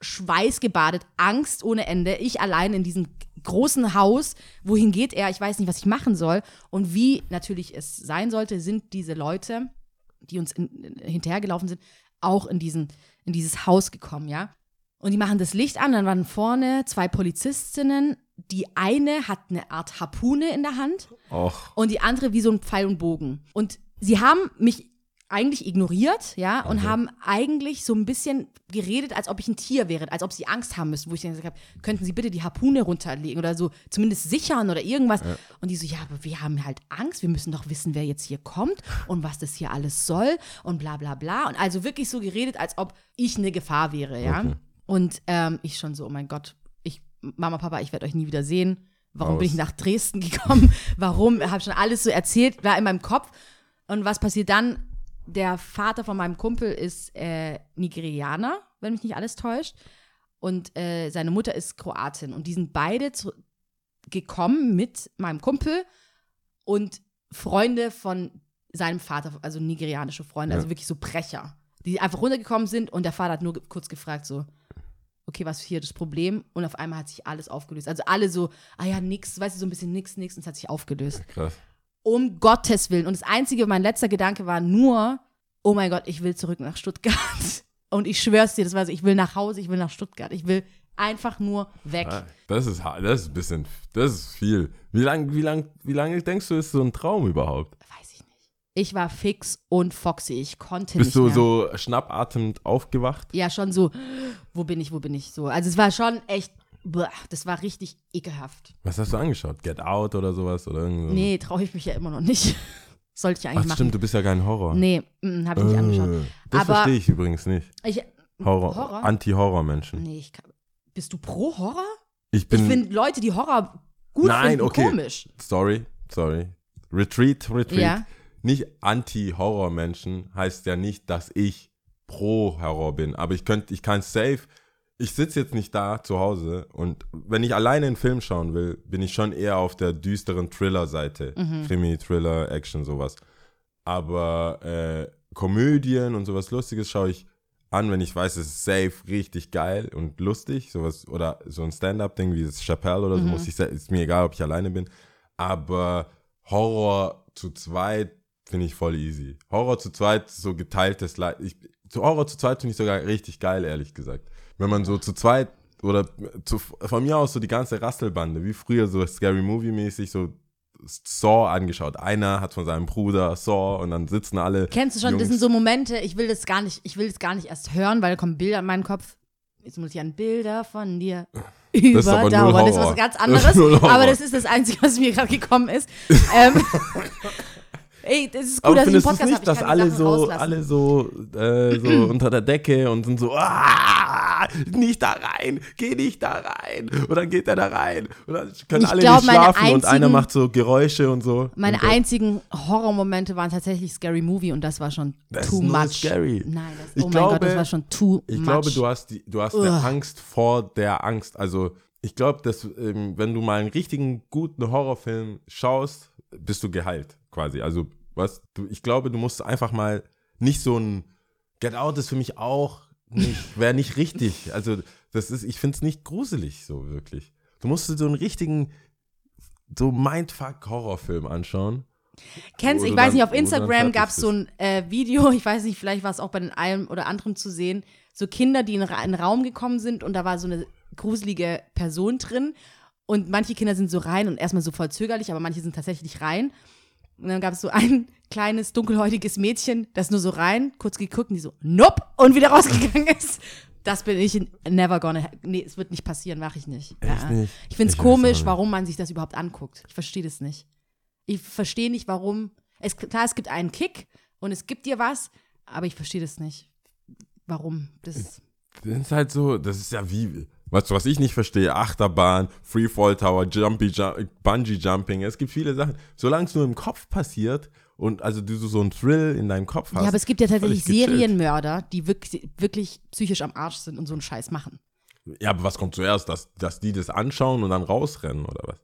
schweißgebadet, Angst ohne Ende. Ich allein in diesem großen Haus. Wohin geht er? Ich weiß nicht, was ich machen soll. Und wie natürlich es sein sollte, sind diese Leute, die uns in, in, hinterhergelaufen sind, auch in, diesen, in dieses Haus gekommen, ja. Und die machen das Licht an, dann waren vorne zwei Polizistinnen. Die eine hat eine Art Harpune in der Hand Och, und die andere wie so ein Pfeil und Bogen. Und sie haben mich eigentlich ignoriert, ja, und Okay. haben eigentlich so ein bisschen geredet, als ob ich ein Tier wäre, als ob sie Angst haben müssten, wo ich dann gesagt habe, könnten Sie bitte die Harpune runterlegen oder so zumindest sichern oder irgendwas. Und die so, ja, aber wir haben halt Angst, wir müssen doch wissen, wer jetzt hier kommt und was das hier alles soll und bla bla bla. Und also wirklich so geredet, als ob ich eine Gefahr wäre, ja. Okay. Und ähm, ich schon so, oh mein Gott, ich, Mama, Papa, ich werde euch nie wieder sehen. Warum Aus. bin ich nach Dresden gekommen? Warum? Habe schon alles so erzählt, war in meinem Kopf. Und was passiert dann? Der Vater von meinem Kumpel ist äh, Nigerianer, wenn mich nicht alles täuscht. Und äh, seine Mutter ist Kroatin. Und die sind beide zu, gekommen mit meinem Kumpel und Freunde von seinem Vater, also nigerianische Freunde, Ja. also wirklich so Brecher, die einfach runtergekommen sind und der Vater hat nur kurz gefragt, so, okay, was ist hier das Problem? Und auf einmal hat sich alles aufgelöst. Also alle so, ah ja, nix, weißt du, so ein bisschen nix, nix, und es hat sich aufgelöst. krass. Um Gottes Willen. Und das Einzige, mein letzter Gedanke war nur, oh mein Gott, ich will zurück nach Stuttgart. Und ich schwör's dir, das war so, ich will nach Hause, ich will nach Stuttgart. Ich will einfach nur weg. Ah, Das ist, das ist ein bisschen, das ist viel. Wie lange wie lang, wie lange denkst du, ist so ein Traum überhaupt? Weiß ich nicht. Ich war fix und foxy. Ich konnte Bist nicht du mehr. so schnappatmend aufgewacht? Ja, schon so, wo bin ich, wo bin ich? So. Also es war schon echt, boah, das war richtig ekelhaft. Was hast du angeschaut? Get Out oder sowas? Oder irgend so? Nee, traue ich mich ja immer noch nicht. Sollte ich eigentlich Ach machen. stimmt, du bist ja kein Horror. Nee, habe ich nicht angeschaut. Äh, Das Aber- verstehe ich übrigens nicht. Ich, Horror, Horror? Anti-Horror-Menschen. nee, ich kann, bist du pro Horror? Ich Ich bin, finde Leute, die Horror gut Nein, finden, okay. komisch. sorry, sorry. Retreat, Retreat. Ja. Nicht Anti-Horror-Menschen heißt ja nicht, dass ich pro Horror bin. Aber ich könnte, ich kann safe. Ich sitze jetzt nicht da zu Hause und wenn ich alleine einen Film schauen will, bin ich schon eher auf der düsteren Thriller-Seite. Mhm. Krimi, Thriller, Action, sowas. Aber äh, Komödien und sowas Lustiges schaue ich an, wenn ich weiß, es ist safe richtig geil und lustig, sowas oder so ein Stand-up-Ding wie das Chappelle oder so, Mhm. muss ich ist mir egal, ob ich alleine bin. Aber Horror zu zweit finde ich voll easy. Horror zu zweit so geteiltes Leid. Ich, zu Horror zu zweit finde ich sogar richtig geil, ehrlich gesagt. Wenn man so zu zweit oder zu, von mir aus so die ganze Rasselbande, wie früher so Scary Movie mäßig so Saw angeschaut. Einer hat von seinem Bruder Saw und dann sitzen alle. Kennst du schon, das Jungs. sind so Momente, ich will das gar nicht, ich will das gar nicht erst hören, weil da kommen Bilder in meinen Kopf. Jetzt muss ich an Bilder von dir ist überdauern. Das ist Horror. was ganz Das ist anderes. Horror. aber das ist das Einzige, was mir gerade gekommen ist. ähm, ey, das ist gut, Aber dass ich findest du es nicht, Ich dass alle Sachen so, rauslassen. alle so, äh, so unter der Decke und sind so, ah, nicht da rein, geh nicht da rein. Und dann geht er da rein. Und dann können Ich alle glaub, nicht schlafen und einer einzigen- macht so Geräusche und so. Meine und einzigen Horrormomente waren tatsächlich Scary Movie und das war schon Das too much. scary. Nein, das, Ich oh mein glaube- Gott, das war schon too Ich much. glaube, du hast, die, du hast eine. Angst vor der Angst. Also ich glaube, dass ähm, wenn du mal einen richtigen guten Horrorfilm schaust, bist du geheilt quasi. Also Was, du, ich glaube, du musst einfach mal nicht so ein Get Out ist für mich auch nicht, wäre nicht richtig. Also, das ist, ich finde es nicht gruselig, so wirklich. Du musst so einen richtigen, so Mindfuck-Horrorfilm anschauen. Kennst Wo ich du weiß dann- nicht, auf du Instagram gab es so ein äh, Video, ich weiß nicht, vielleicht war es auch bei den einem oder anderen zu sehen, so Kinder, die in einen Raum gekommen sind und da war so eine gruselige Person drin und manche Kinder sind so rein und erstmal so voll zögerlich, aber manche sind tatsächlich rein. Und dann gab es so ein kleines, dunkelhäutiges Mädchen, das nur so rein, kurz geguckt und die so, nope, und wieder rausgegangen ist. Das bin ich never gonna, nee, es wird nicht passieren, mache ich nicht. Echt Ja. nicht? Ich finde es komisch, warum man sich das überhaupt anguckt. Ich verstehe das nicht. Ich verstehe nicht, warum. Es, klar, es gibt einen Kick und es gibt dir was, aber ich verstehe das nicht. Warum? Das, Das ist halt so, das ist ja wie, weißt du, was ich nicht verstehe, Achterbahn, Freefall Tower, Jumpy, Jump, Bungee Jumping, es gibt viele Sachen. Solange es nur im Kopf passiert und also du so einen Thrill in deinem Kopf hast. ja, aber es gibt ja tatsächlich. Serienmörder, die wirklich, wirklich psychisch am Arsch sind und so einen Scheiß machen. Ja, aber was kommt zuerst, dass, dass die das anschauen und dann rausrennen oder was?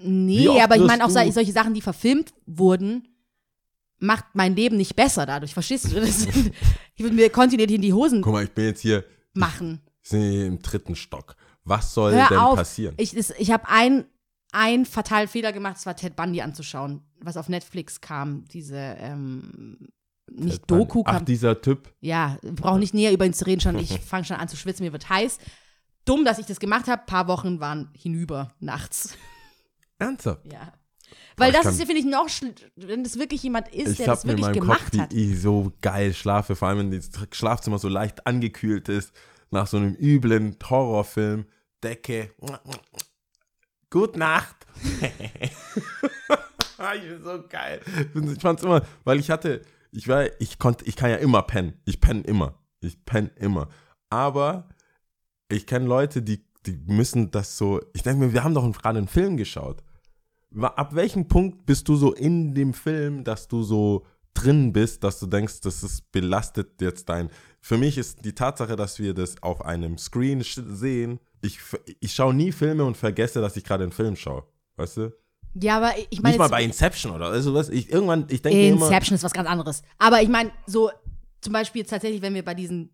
Nee, aber ich meine auch solche Sachen, die verfilmt wurden, macht mein Leben nicht besser dadurch. Verstehst du? Das, ich würde mir kontinuierlich in die Hosen Guck mal, ich bin jetzt hier, machen. Hier im dritten Stock. Was soll Hör denn auf. passieren? Ich, ich habe ein, ein fatalen Fehler gemacht, das war Ted Bundy anzuschauen, was auf Netflix kam. Diese, ähm, nicht Doku Ach, kam. dieser Typ. ja, brauche nicht näher über ihn zu reden, schon. Ich fange schon an zu schwitzen, mir wird heiß. Dumm, dass ich das gemacht habe. Paar Wochen waren hinüber nachts. Ernsthaft? Ja. Weil ich das ist ja, finde ich, noch, wenn das wirklich jemand ist, Ich der das mir in wirklich meinem Kopf, gemacht wie hat. ich so geil schlafe, vor allem wenn das Schlafzimmer so leicht angekühlt ist, nach so einem üblen Horrorfilm, Decke. Gute Nacht. ich bin so geil. Ich fand's immer, weil ich hatte, ich war, ich konnte, ich kann ja immer pennen. Ich penne immer. Ich penne immer. Aber ich kenne Leute, die, die müssen das so, ich denke mir, wir haben doch gerade einen Film geschaut. Ab welchem Punkt bist du so in dem Film, dass du so drin bist, dass du denkst, das ist belastet jetzt dein. Für mich ist die Tatsache, dass wir das auf einem Screen sehen. Ich, ich schaue nie Filme und vergesse, dass ich gerade einen Film schaue. Weißt du? Ja, aber ich meine, Nicht mal bei Inception oder also was. Ich irgendwann, ich denke mir immer. Inception ist was ganz anderes. Aber ich meine, so zum Beispiel jetzt tatsächlich, wenn wir bei diesen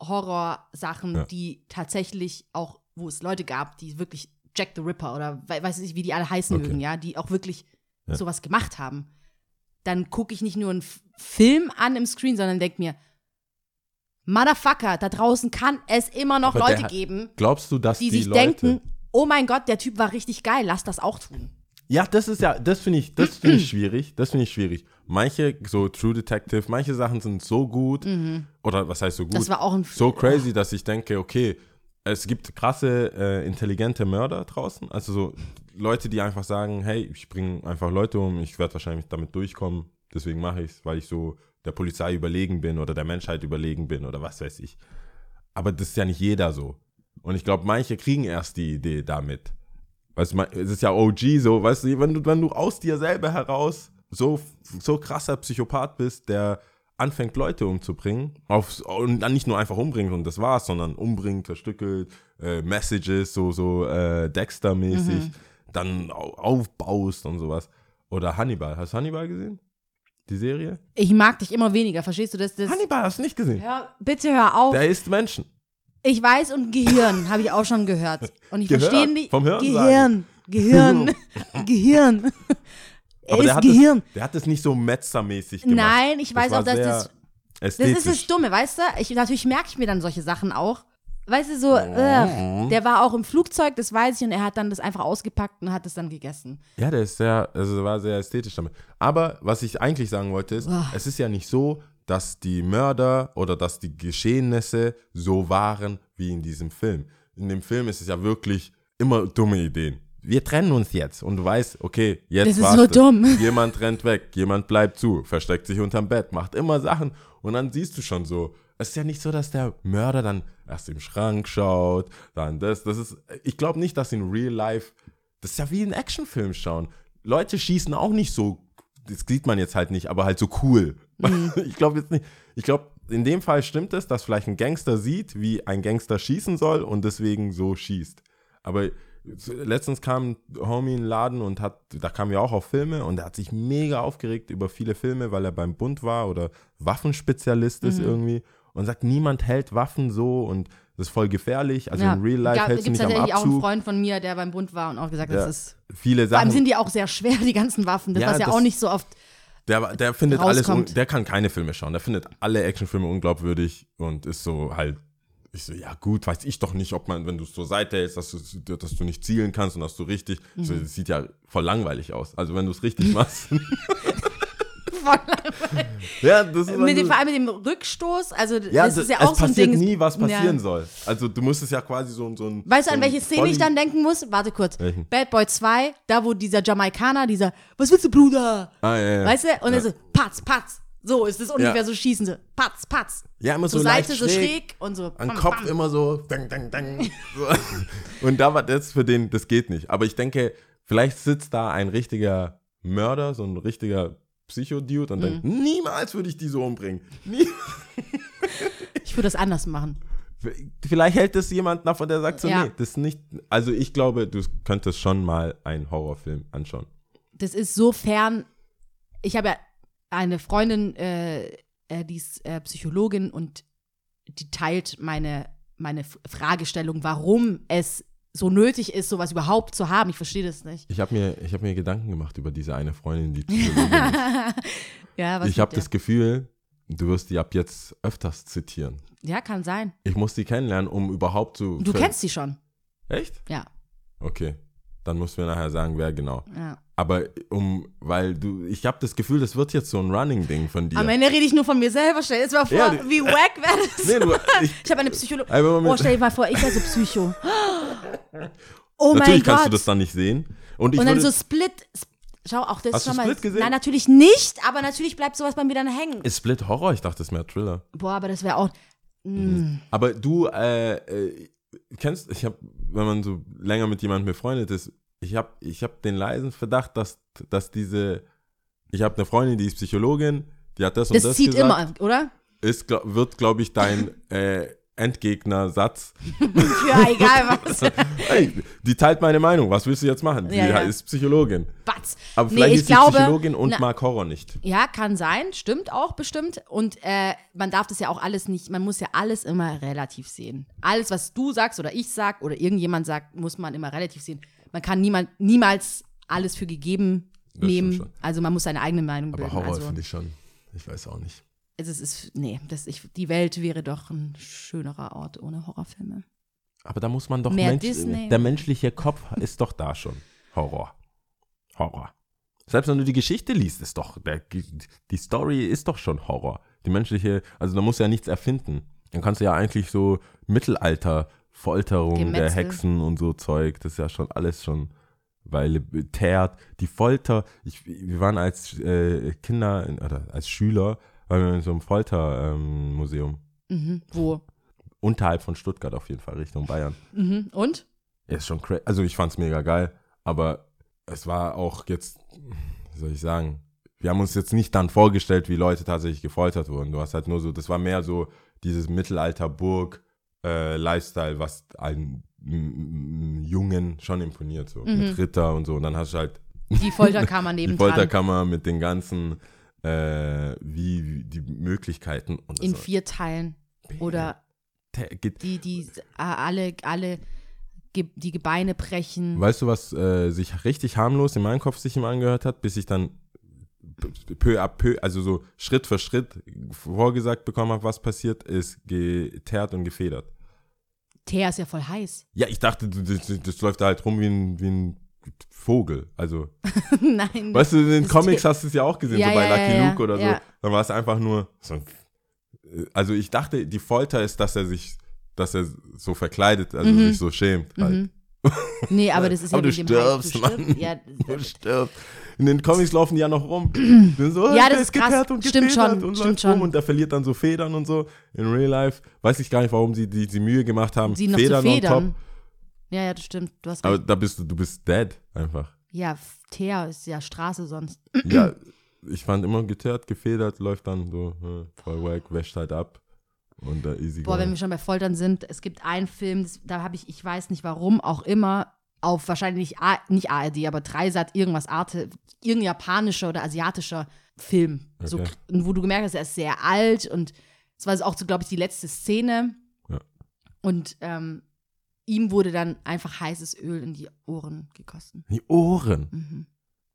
Psycho-Horror-Sachen, Ja. die tatsächlich auch, wo es Leute gab, die wirklich Jack the Ripper oder we weiß ich, wie die alle heißen Okay. mögen, ja, die auch wirklich Ja. sowas gemacht haben, dann gucke ich nicht nur einen Film an im Screen, sondern denke mir, Motherfucker, da draußen kann es immer noch Aber der Leute hat- geben, Glaubst du, dass die, die, sich Leute, denken, oh mein Gott, der Typ war richtig geil, lass das auch tun. Ja, das ist ja, das finde ich, das finde ich schwierig. Das finde ich schwierig. Manche, so True Detective, manche Sachen sind so gut. Oder was heißt so gut? Mhm. Das war auch ein so crazy, dass ich denke, okay, es gibt krasse, äh, intelligente Mörder draußen. Also so Leute, die einfach sagen, hey, ich bringe einfach Leute um, ich werde wahrscheinlich damit durchkommen, deswegen mache ich es, weil ich so der Polizei überlegen bin oder der Menschheit überlegen bin oder was weiß ich. Aber das ist ja nicht jeder so. Und ich glaube, manche kriegen erst die Idee damit. Weißt du, es ist ja OG so, weißt du, wenn du, wenn du aus dir selber heraus so, so krasser Psychopath bist, der anfängt, Leute umzubringen, auf, und dann nicht nur einfach umbringt und das war's, sondern umbringt, verstückelt, äh, Messages, so, so äh, Dexter-mäßig, dann au- aufbaust und sowas. Oder Hannibal. Hast du Hannibal gesehen? Die Serie? Ich mag dich immer weniger, verstehst du das? das Hannibal hast du nicht gesehen. hör, bitte hör auf. Der isst Menschen. Ich weiß und Gehirn habe ich auch schon gehört. Und ich verstehe nicht. Vom Hören Gehirn, Gehirn, Gehirn. Er Aber der hat, Gehirn. das, der hat das nicht so metzermäßig gemacht. Nein, ich weiß auch, dass das. Das ist das Dumme, weißt du? Ich, natürlich merke ich mir dann solche Sachen auch. Weißt du, so, Oh. ugh, der war auch im Flugzeug, das weiß ich, und er hat dann das einfach ausgepackt und hat es dann gegessen. Ja, der ist sehr, also war sehr ästhetisch damit. Aber was ich eigentlich sagen wollte ist, Boah. es ist ja nicht so, dass die Mörder oder dass die Geschehnisse so waren wie in diesem Film. In dem Film ist es ja wirklich immer dumme Ideen. Wir trennen uns jetzt und du weißt, okay, jetzt Das ist so dumm. Jemand rennt weg, jemand bleibt zu, versteckt sich unterm Bett, macht immer Sachen und dann siehst du schon so, es ist ja nicht so, dass der Mörder dann erst im Schrank schaut, dann das, das ist, ich glaube nicht, dass in Real Life, das ist ja wie ein Actionfilm schauen. Leute schießen auch nicht so, das sieht man jetzt halt nicht, aber halt so cool. Ich glaube jetzt nicht, ich glaube, in dem Fall stimmt es, dass vielleicht ein Gangster sieht, wie ein Gangster schießen soll und deswegen so schießt. Aber letztens kam ein Homie in den Laden und hat, da kamen wir auch auf Filme und er hat sich mega aufgeregt über viele Filme, weil er beim Bund war oder Waffenspezialist ist Mhm. irgendwie und sagt, niemand hält Waffen so und das ist voll gefährlich. Also ja. in Real Life ja, hältst du nicht am tatsächlich auch einen Abzug. Freund von mir, der beim Bund war und auch gesagt, Ja. das ist. Viele Vor allem Sachen. sind die auch sehr schwer, die ganzen Waffen. Das Ja, was ja das- auch nicht so oft. Der, der findet alles, rauskommt. der kann keine Filme schauen. Der findet alle Actionfilme unglaubwürdig und ist so halt, ich so, ja gut, weiß ich doch nicht, ob man, wenn du es zur Seite hältst, dass du, dass du nicht zielen kannst und dass du richtig, Mhm. so, das sieht ja voll langweilig aus. Also wenn du es richtig machst. ja, das ist mit dem, also- vor allem mit dem Rückstoß, also ja, das ist ja es auch so ein passiert Ding. nie, was passieren Ja. soll. Also du musst es ja quasi so, so ein Weißt du, so an welche Szene ich dann denken muss? Warte kurz. Welchen? Bad Boy 2, da wo dieser Jamaikaner, dieser, was willst du, Bruder? Ah, ja, ja. Weißt du? Und ja. er so, patz, patz. So ist es ungefähr Ja. so schießen, so, patz, patz. Ja, immer so, So Seite, leicht so schräg. schräg und so. Am Kopf bam. immer so, dang, dang, dang. So. Und da war das für den, das geht nicht. Aber ich denke, vielleicht sitzt da ein richtiger Mörder, so ein richtiger Psycho-Dude und Mhm. denkt, niemals würde ich die so umbringen. Nie. Ich würde das anders machen. Vielleicht hält das jemand davon, der sagt so, Ja. nee, das ist nicht. Also ich glaube, du könntest schon mal einen Horrorfilm anschauen. Das ist so fern. Ich habe ja eine Freundin, äh, äh, die ist äh, Psychologin und die teilt meine, meine Fragestellung, warum es so nötig ist, sowas überhaupt zu haben. Ich verstehe das nicht. Ich habe mir, ich hab mir Gedanken gemacht über diese eine Freundin, die Psychologin ist. ja, was Ich habe das Gefühl, du wirst die ab jetzt öfters zitieren. Ja, kann sein. Ich muss die kennenlernen, um überhaupt zu. Du kennst sie schon. Echt? Ja. Okay. Dann musst du mir nachher sagen, wer genau. ja. Aber um, weil du, ich habe das Gefühl, das wird jetzt so ein Running-Ding von dir. Am Ende rede ich nur von mir selber. Stell dir jetzt mal vor, Ja, du- wie wack wäre das? Nee, du, ich, Ich habe eine Psychologin. Oh, stell dir mal vor, ich wäre so Psycho. Oh mein natürlich kannst Gott. du das dann nicht sehen. Und ich Und dann so Split. Sp- Schau, auch das Hast du schon mal. Split gesehen? Nein, natürlich nicht, aber natürlich bleibt sowas bei mir dann hängen. ist Split Horror? Ich dachte, das ist mehr Thriller. Boah, aber das wäre auch. Mm. Aber du, äh, äh, kennst, ich habe, wenn man so länger mit jemandem befreundet ist, ich habe ich hab den leisen Verdacht, dass, dass diese, ich habe eine Freundin, die ist Psychologin, die hat das und Das, das zieht gesagt. immer, oder? Ist, glaub, wird, glaube ich, dein äh, Endgegner-Satz. Ja, egal was. Hey, die teilt meine Meinung. Was willst du jetzt machen? Die Ja, ja. ist Psychologin. Batz. Aber Nee, vielleicht ich ist sie glaube- Psychologin und na- mag Horror nicht. Ja, kann sein, stimmt auch bestimmt. Und äh, man darf das ja auch alles nicht, man muss ja alles immer relativ sehen. Alles, was du sagst oder ich sag oder irgendjemand sagt, muss man immer relativ sehen. Man kann niemand, niemals alles für gegeben Das nehmen. Also man muss seine eigene Meinung Aber bilden. Horror also, finde ich schon. Ich weiß auch nicht. es ist, es ist, nee, das, ich, die Welt wäre doch ein schönerer Ort ohne Horrorfilme. Aber da muss man doch Mensch, der menschliche Kopf ist doch da schon. Horror. Horror. Selbst wenn du die Geschichte liest, ist doch der, die Story ist doch schon Horror. Die menschliche, also da musst du ja nichts erfinden. Dann kannst du ja eigentlich so Mittelalter Folterung der Gemetzel. Hexen und so Zeug, das ist ja schon alles schon weil teert, die Folter, ich, wir waren als äh, Kinder in, oder als Schüler, waren wir in so einem Foltermuseum. Ähm. Mhm. Wo? unterhalb von Stuttgart auf jeden Fall, Richtung Bayern. Mhm. Und? Ja, ist schon crazy. Also ich fand's mega geil, aber es war auch jetzt, wie soll ich sagen, wir haben uns jetzt nicht dann vorgestellt, wie Leute tatsächlich gefoltert wurden. Du hast halt nur so, das war mehr so dieses Mittelalter-Burg-Lifestyle, was einen Jungen schon imponiert, so mit Ritter und so. Und dann hast du halt Die Folterkammer die nebendran. Folterkammer mit den ganzen, äh, wie, die Möglichkeiten. Und in war- vier Teilen. Oder die, die äh, alle, alle die Gebeine brechen. Weißt du, was äh, sich richtig harmlos in meinem Kopf sich immer angehört hat, bis ich dann peu à peu, also so Schritt für Schritt vorgesagt bekommen habe, was passiert, ist geteert und gefedert. Teer ist ja voll heiß. Ja, ich dachte, das, das, läuft da halt rum wie ein, wie ein Vogel. Also, Nein. weißt du, in den Comics hast du es ja auch gesehen, Ja, so bei ja, Lucky ja, Luke oder so. Dann war es einfach nur so ein, also ich dachte, die Folter ist, dass er sich, dass er so verkleidet, also Mhm. sich so schämt. Halt. Nee, aber das ist Aber ja du Hype. stirbst, Du Mann. stirbst. Ja, Du stirbst. In den Comics laufen die ja noch rum. So, Ja, das ist krass. und Stimmt schon, und stimmt schon. und der verliert dann so Federn und so. In Real Life weiß ich gar nicht, warum sie die, die Mühe gemacht haben. sie noch Federn on federn. top. Ja, ja, das stimmt. Du hast Aber da bist du, du bist dead einfach. Ja, Teer ist ja Straße sonst. ja, ich fand immer geteert, gefedert, läuft dann so äh, voll wack, wäscht halt ab. Und da easy Boah, going. wenn wir schon bei Foltern sind, es gibt einen Film, das, da habe ich, ich weiß nicht warum auch immer, auf wahrscheinlich A nicht ARD, aber Dreisat, irgendwas Arte, irgendein japanischer oder asiatischer Film. So, Okay. wo du gemerkt hast, er ist sehr alt und es war auch so, glaube ich, die letzte Szene. Ja. Und ähm, ihm wurde dann einfach heißes Öl in die Ohren gegossen. Die Ohren. Mhm.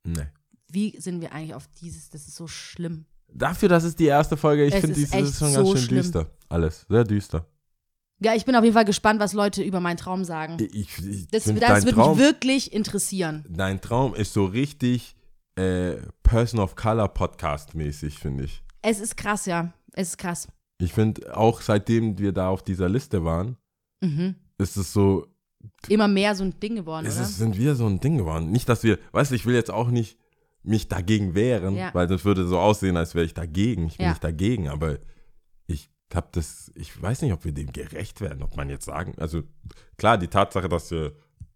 Nee. Wie sind wir eigentlich auf dieses? Das ist so schlimm. Dafür, dass es die erste Folge, ich finde, ist die ist schon so ganz schön schlimm. düster. Alles, sehr düster. Ja, ich bin auf jeden Fall gespannt, was Leute über meinen Traum sagen. Ich, ich Das, find, das würde mich wirklich interessieren. dein Traum ist so richtig äh, Person of Color Podcast mäßig, finde ich. Es ist krass, ja. Es ist krass. Ich finde, auch seitdem wir da auf dieser Liste waren, Mhm. ist es so, Immer mehr so ein Ding geworden, es oder? ist, sind wir so ein Ding geworden. Nicht, dass wir, weißt du, ich will jetzt auch nicht mich dagegen wehren, Ja. weil das würde so aussehen, als wäre ich dagegen. Ich bin Ja. nicht dagegen, aber habe das, ich weiß nicht, ob wir dem gerecht werden, ob man jetzt sagen, also klar, die Tatsache, dass wir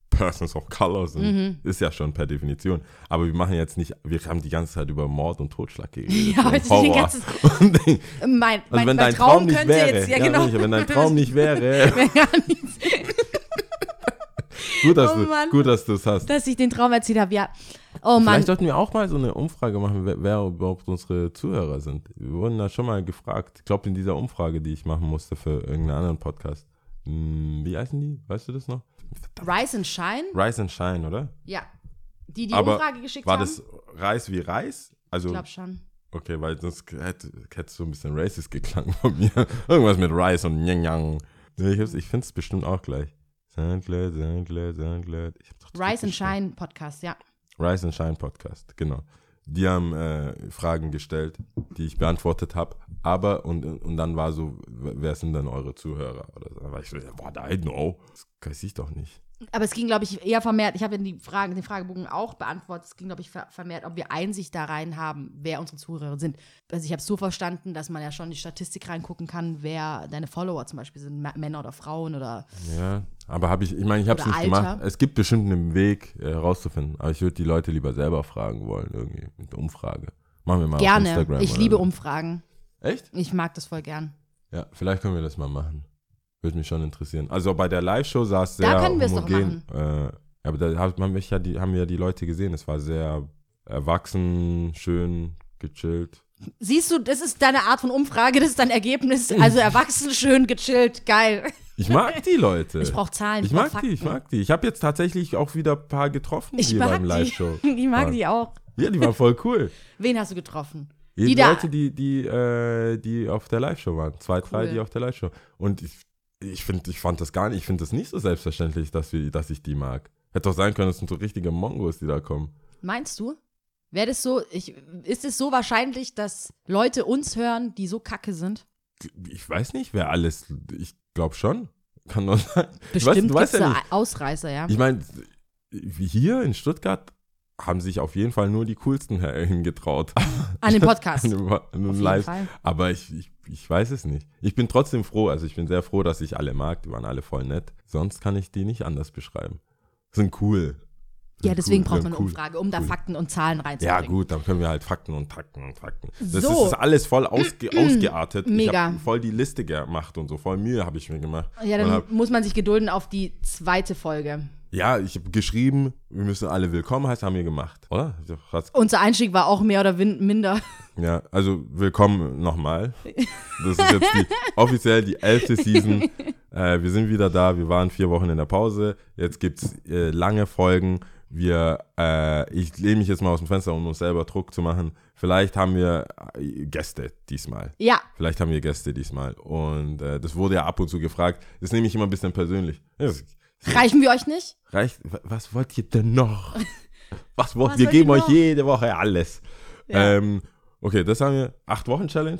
Persons of Color sind, Mhm. ist ja schon per Definition. Aber wir machen jetzt nicht, wir haben die ganze Zeit über Mord und Totschlag geredet. Ja, und heute den Horror. ganzen- Und den- mein, mein, also wenn mein dein Traum, Traum nicht könnte wäre, jetzt, ja, genau. sicher, wenn dein Traum nicht wäre, gut, dass Oh du gut, dass du es hast. dass ich den Traum erzählt habe, ja. Oh Mann, Vielleicht sollten wir auch mal so eine Umfrage machen, wer, wer überhaupt unsere Zuhörer sind. Wir wurden da schon mal gefragt. Ich glaube, in dieser Umfrage, die ich machen musste für irgendeinen anderen Podcast. Hm, wie heißen die? Weißt du das noch? Rise and Shine? Rise and Shine, oder? Ja. Die die Aber Umfrage geschickt War haben? das Reis wie Reis? Also, ich glaube schon. okay, weil sonst hätte es so ein bisschen racist geklangen von mir. Irgendwas mit Reis und Nyang Yang. Ich, ich finde es bestimmt auch gleich. Ich hab doch Rise and. Shine Podcast, ja. Rise and Shine Podcast, genau. Die haben äh, Fragen gestellt, die ich beantwortet habe. Aber, und, und dann war so, wer sind denn eure Zuhörer? Oder so. Da war ich so, what, I know. Das weiß ich doch nicht. Aber es ging, glaube ich, eher vermehrt, ich habe ja die Fragen, den Fragebogen auch beantwortet, es ging, glaube ich, ver- vermehrt, ob wir Einsicht da rein haben, wer unsere Zuhörer sind. Also ich habe es so verstanden, dass man ja schon in die Statistik reingucken kann, wer deine Follower zum Beispiel sind, Männer oder Frauen oder Ja, aber habe ich, ich meine, ich habe es nicht Alter. gemacht. Es gibt bestimmt einen Weg äh, herauszufinden. Aber ich würde die Leute lieber selber fragen wollen, irgendwie, mit einer Umfrage. Machen wir mal auf gerne. Instagram. Ich liebe so. Umfragen. Echt? Ich mag das voll gern. Ja, vielleicht können wir das mal machen. Würde mich schon interessieren. Also bei der Live-Show sah es sehr Da können wir es doch homogen. Äh, aber da hat man mich ja die, haben ja die Leute gesehen. Es war sehr erwachsen, schön, gechillt. Siehst du, das ist deine Art von Umfrage, das ist dein Ergebnis. Also erwachsen, schön, gechillt, geil. Ich mag die Leute. Ich brauche Zahlen, ich brauch mag die, ich Fakten. mag die. Ich habe jetzt tatsächlich auch wieder ein paar getroffen Ich hier mag beim die. Live-Show. Ich mag Ja. die auch. Ja, die waren voll cool. Wen hast du getroffen? Die, Die Leute, die, die, äh, die auf der Live-Show waren. Zwei, drei, Cool. die auf der Live-Show. Und ich, ich finde, ich fand das gar nicht, ich finde das nicht so selbstverständlich, dass, wir, dass ich die mag. Hätte doch sein können, das sind so richtige Mongos, die da kommen. Meinst du? Wäre das so, ich, ist es so wahrscheinlich, dass Leute uns hören, die so kacke sind? Ich weiß nicht, wer alles, ich glaube schon. Kann doch sein. Bestimmt du weißt gibt es ja da. Ausreißer, ja. Ich meine, hier in Stuttgart haben sich auf jeden Fall nur die coolsten hingetraut. An dem Podcast. An dem, an dem Live. Fall. Aber ich, ich, ich weiß es nicht. Ich bin trotzdem froh, also ich bin sehr froh, dass ich alle mag. Die waren alle voll nett. Sonst kann ich die nicht anders beschreiben. Sind cool. Sind Ja, deswegen cool, braucht man eine cool. Umfrage, um da Cool. Fakten und Zahlen reinzubringen. Ja, gut, dann können wir halt Fakten und Takten und Fakten. Das So. ist alles voll ausge ausgeartet. Ich Mega. habe voll die Liste gemacht und so. Voll Mühe habe ich mir gemacht. Ja, dann hab, muss man sich gedulden auf die zweite Folge. Ja, ich habe geschrieben, wir müssen alle willkommen heißen, haben wir gemacht, oder? Unser Einstieg war auch mehr oder minder. Ja, also willkommen nochmal. Das ist jetzt die, offiziell die elfte Season. Äh, wir sind wieder da. Wir waren vier Wochen in der Pause. Jetzt gibt es äh, lange Folgen. Wir, äh, ich lehne mich jetzt mal aus dem Fenster, um uns selber Druck zu machen. Vielleicht haben wir äh, Gäste diesmal. Ja, Vielleicht haben wir Gäste diesmal. Und äh, das wurde ja ab und zu gefragt. Das nehme ich immer ein bisschen persönlich. Das reichen wir euch nicht? reicht. wa- Was wollt ihr denn noch? Was wollt Was Wir wollt geben ihr euch jede Woche alles. Ja. Ähm, okay, das haben wir. Acht Wochen Challenge.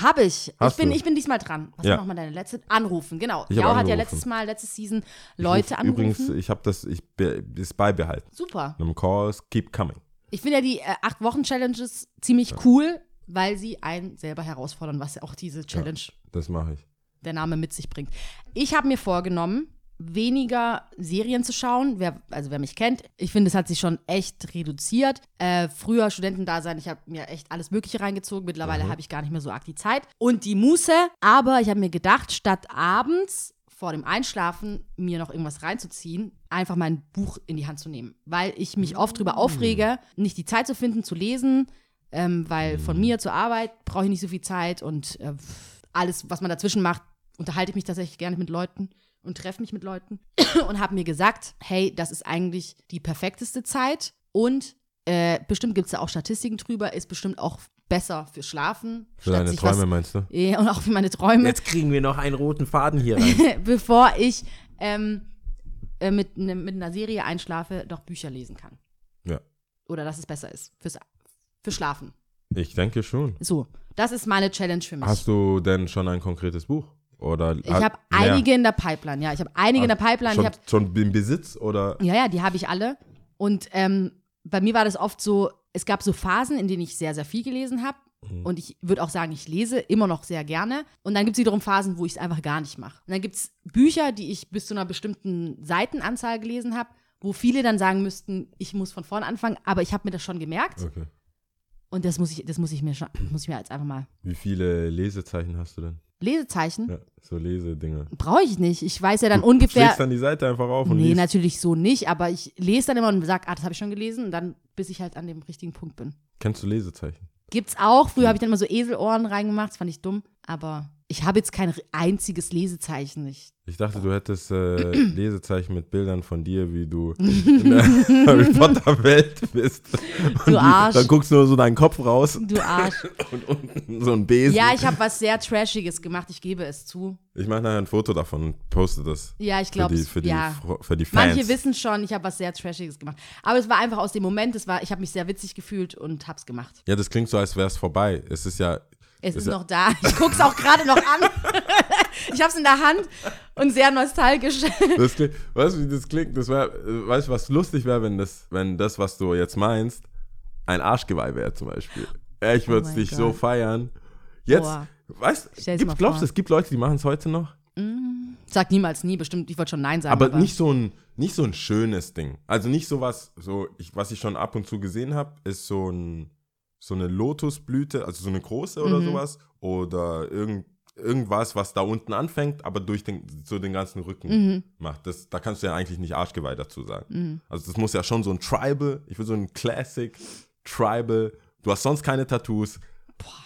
Hab ich. Hast ich bin, du? ich bin diesmal dran. Was Ja. war nochmal deine letzte? Anrufen, genau. Ich Jau hat ja letztes Mal, letzte Season Ich Leute ruf- angerufen. Übrigens, ich habe das, ich be, das beibehalten. Super. Einem Calls keep coming. Ich finde ja die äh, acht Wochen Challenges ziemlich cool, weil sie einen selber herausfordern, was ja auch diese Challenge Das mache ich. der Name mit sich bringt. Ich habe mir vorgenommen, weniger Serien zu schauen. Wer, also wer mich kennt, ich finde, es hat sich schon echt reduziert. Äh, früher Studentendasein, ich habe mir echt alles Mögliche reingezogen. Mittlerweile habe ich gar nicht mehr so arg die Zeit und die Muße. Aber ich habe mir gedacht, statt abends vor dem Einschlafen mir noch irgendwas reinzuziehen, einfach mein Buch in die Hand zu nehmen. Weil ich mich oft drüber aufrege, nicht die Zeit zu finden, zu lesen, ähm, weil von mir zur Arbeit brauche ich nicht so viel Zeit und äh, alles, was man dazwischen macht, unterhalte ich mich tatsächlich gerne mit Leuten und treffe mich mit Leuten und habe mir gesagt, hey, das ist eigentlich die perfekteste Zeit und äh, bestimmt gibt es da auch Statistiken drüber, ist bestimmt auch besser für Schlafen. Für deine Träume was- meinst du? Ja, und auch für meine Träume Jetzt kriegen wir noch einen roten Faden hier rein. bevor ich ähm, äh, mit, ne, mit einer Serie einschlafe, doch Bücher lesen kann. Ja. Oder dass es besser ist fürs, für Schlafen. Ich denke schon. So, das ist meine Challenge für mich. Hast du denn schon ein konkretes Buch? Oder ich habe einige in der Pipeline, ja. Ich habe einige in der Pipeline. Schon, Ich hab, schon im Besitz oder? ja, ja, die habe ich alle. Und ähm, bei mir war das oft so, es gab so Phasen, in denen ich sehr, sehr viel gelesen habe. Mhm. Und ich würde auch sagen, ich lese immer noch sehr gerne. Und dann gibt es wiederum Phasen, wo ich es einfach gar nicht mache. Und dann gibt es Bücher, die ich bis zu einer bestimmten Seitenanzahl gelesen habe, wo viele dann sagen müssten, ich muss von vorne anfangen, aber ich habe mir das schon gemerkt. Okay. Und das muss ich, das muss ich mir schon, muss ich mir jetzt einfach mal. Wie viele Lesezeichen hast du denn? Lesezeichen Ja, so Lesedinger. brauche ich nicht. Ich weiß ja dann Du ungefähr. schlägst dann die Seite einfach auf und Nee, liest. natürlich so nicht, aber ich lese dann immer und sage, ah, das habe ich schon gelesen und dann, bis ich halt an dem richtigen Punkt bin. Kennst du Lesezeichen? Gibt's auch. Früher habe ich dann immer so Eselohren reingemacht, das fand ich dumm. Aber ich habe jetzt kein einziges Lesezeichen. Ich, Ich dachte, du hättest äh, Lesezeichen mit Bildern von dir, wie du in der Harry Potter Welt bist. Und Du Arsch. Dann guckst du nur so deinen Kopf raus du Arsch. und unten so ein Besen. ja, ich habe was sehr Trashiges gemacht, ich gebe es zu. Ich mache nachher ein Foto davon und poste das. Ja, ich Für glaube, die, für, die, ja. Fro- für die Fans. Manche wissen schon, ich habe was sehr Trashiges gemacht. Aber es war einfach aus dem Moment, es war, ich habe mich sehr witzig gefühlt und hab's gemacht. Ja, das klingt so, als wäre es vorbei. Es ist ja. Es ist ja- noch da. Ich guck's auch gerade noch an. ich hab's in der Hand und sehr nostalgisch. Das klingt, weißt du, wie das klingt? Das wär, weißt du, was lustig wäre, wenn das, wenn das, was du jetzt meinst, ein Arschgeweih wäre zum Beispiel. Ich würde Oh es mein dich so feiern. Jetzt, Boah. weißt du, glaubst du, es gibt Leute, die machen es heute noch? Sag niemals nie, bestimmt, ich wollte schon Nein sagen. Aber, nicht so ein nicht so ein schönes Ding. Also nicht so was, so ich, was ich schon ab und zu gesehen habe, ist so ein so eine Lotusblüte, also so eine große oder sowas oder irgend, irgendwas, was da unten anfängt, aber durch den so den ganzen Rücken macht. Das da kannst du ja eigentlich nicht Arschgeweih dazu sagen. Also das muss ja schon so ein Tribal, ich will so ein Classic Tribal. Du hast sonst keine Tattoos.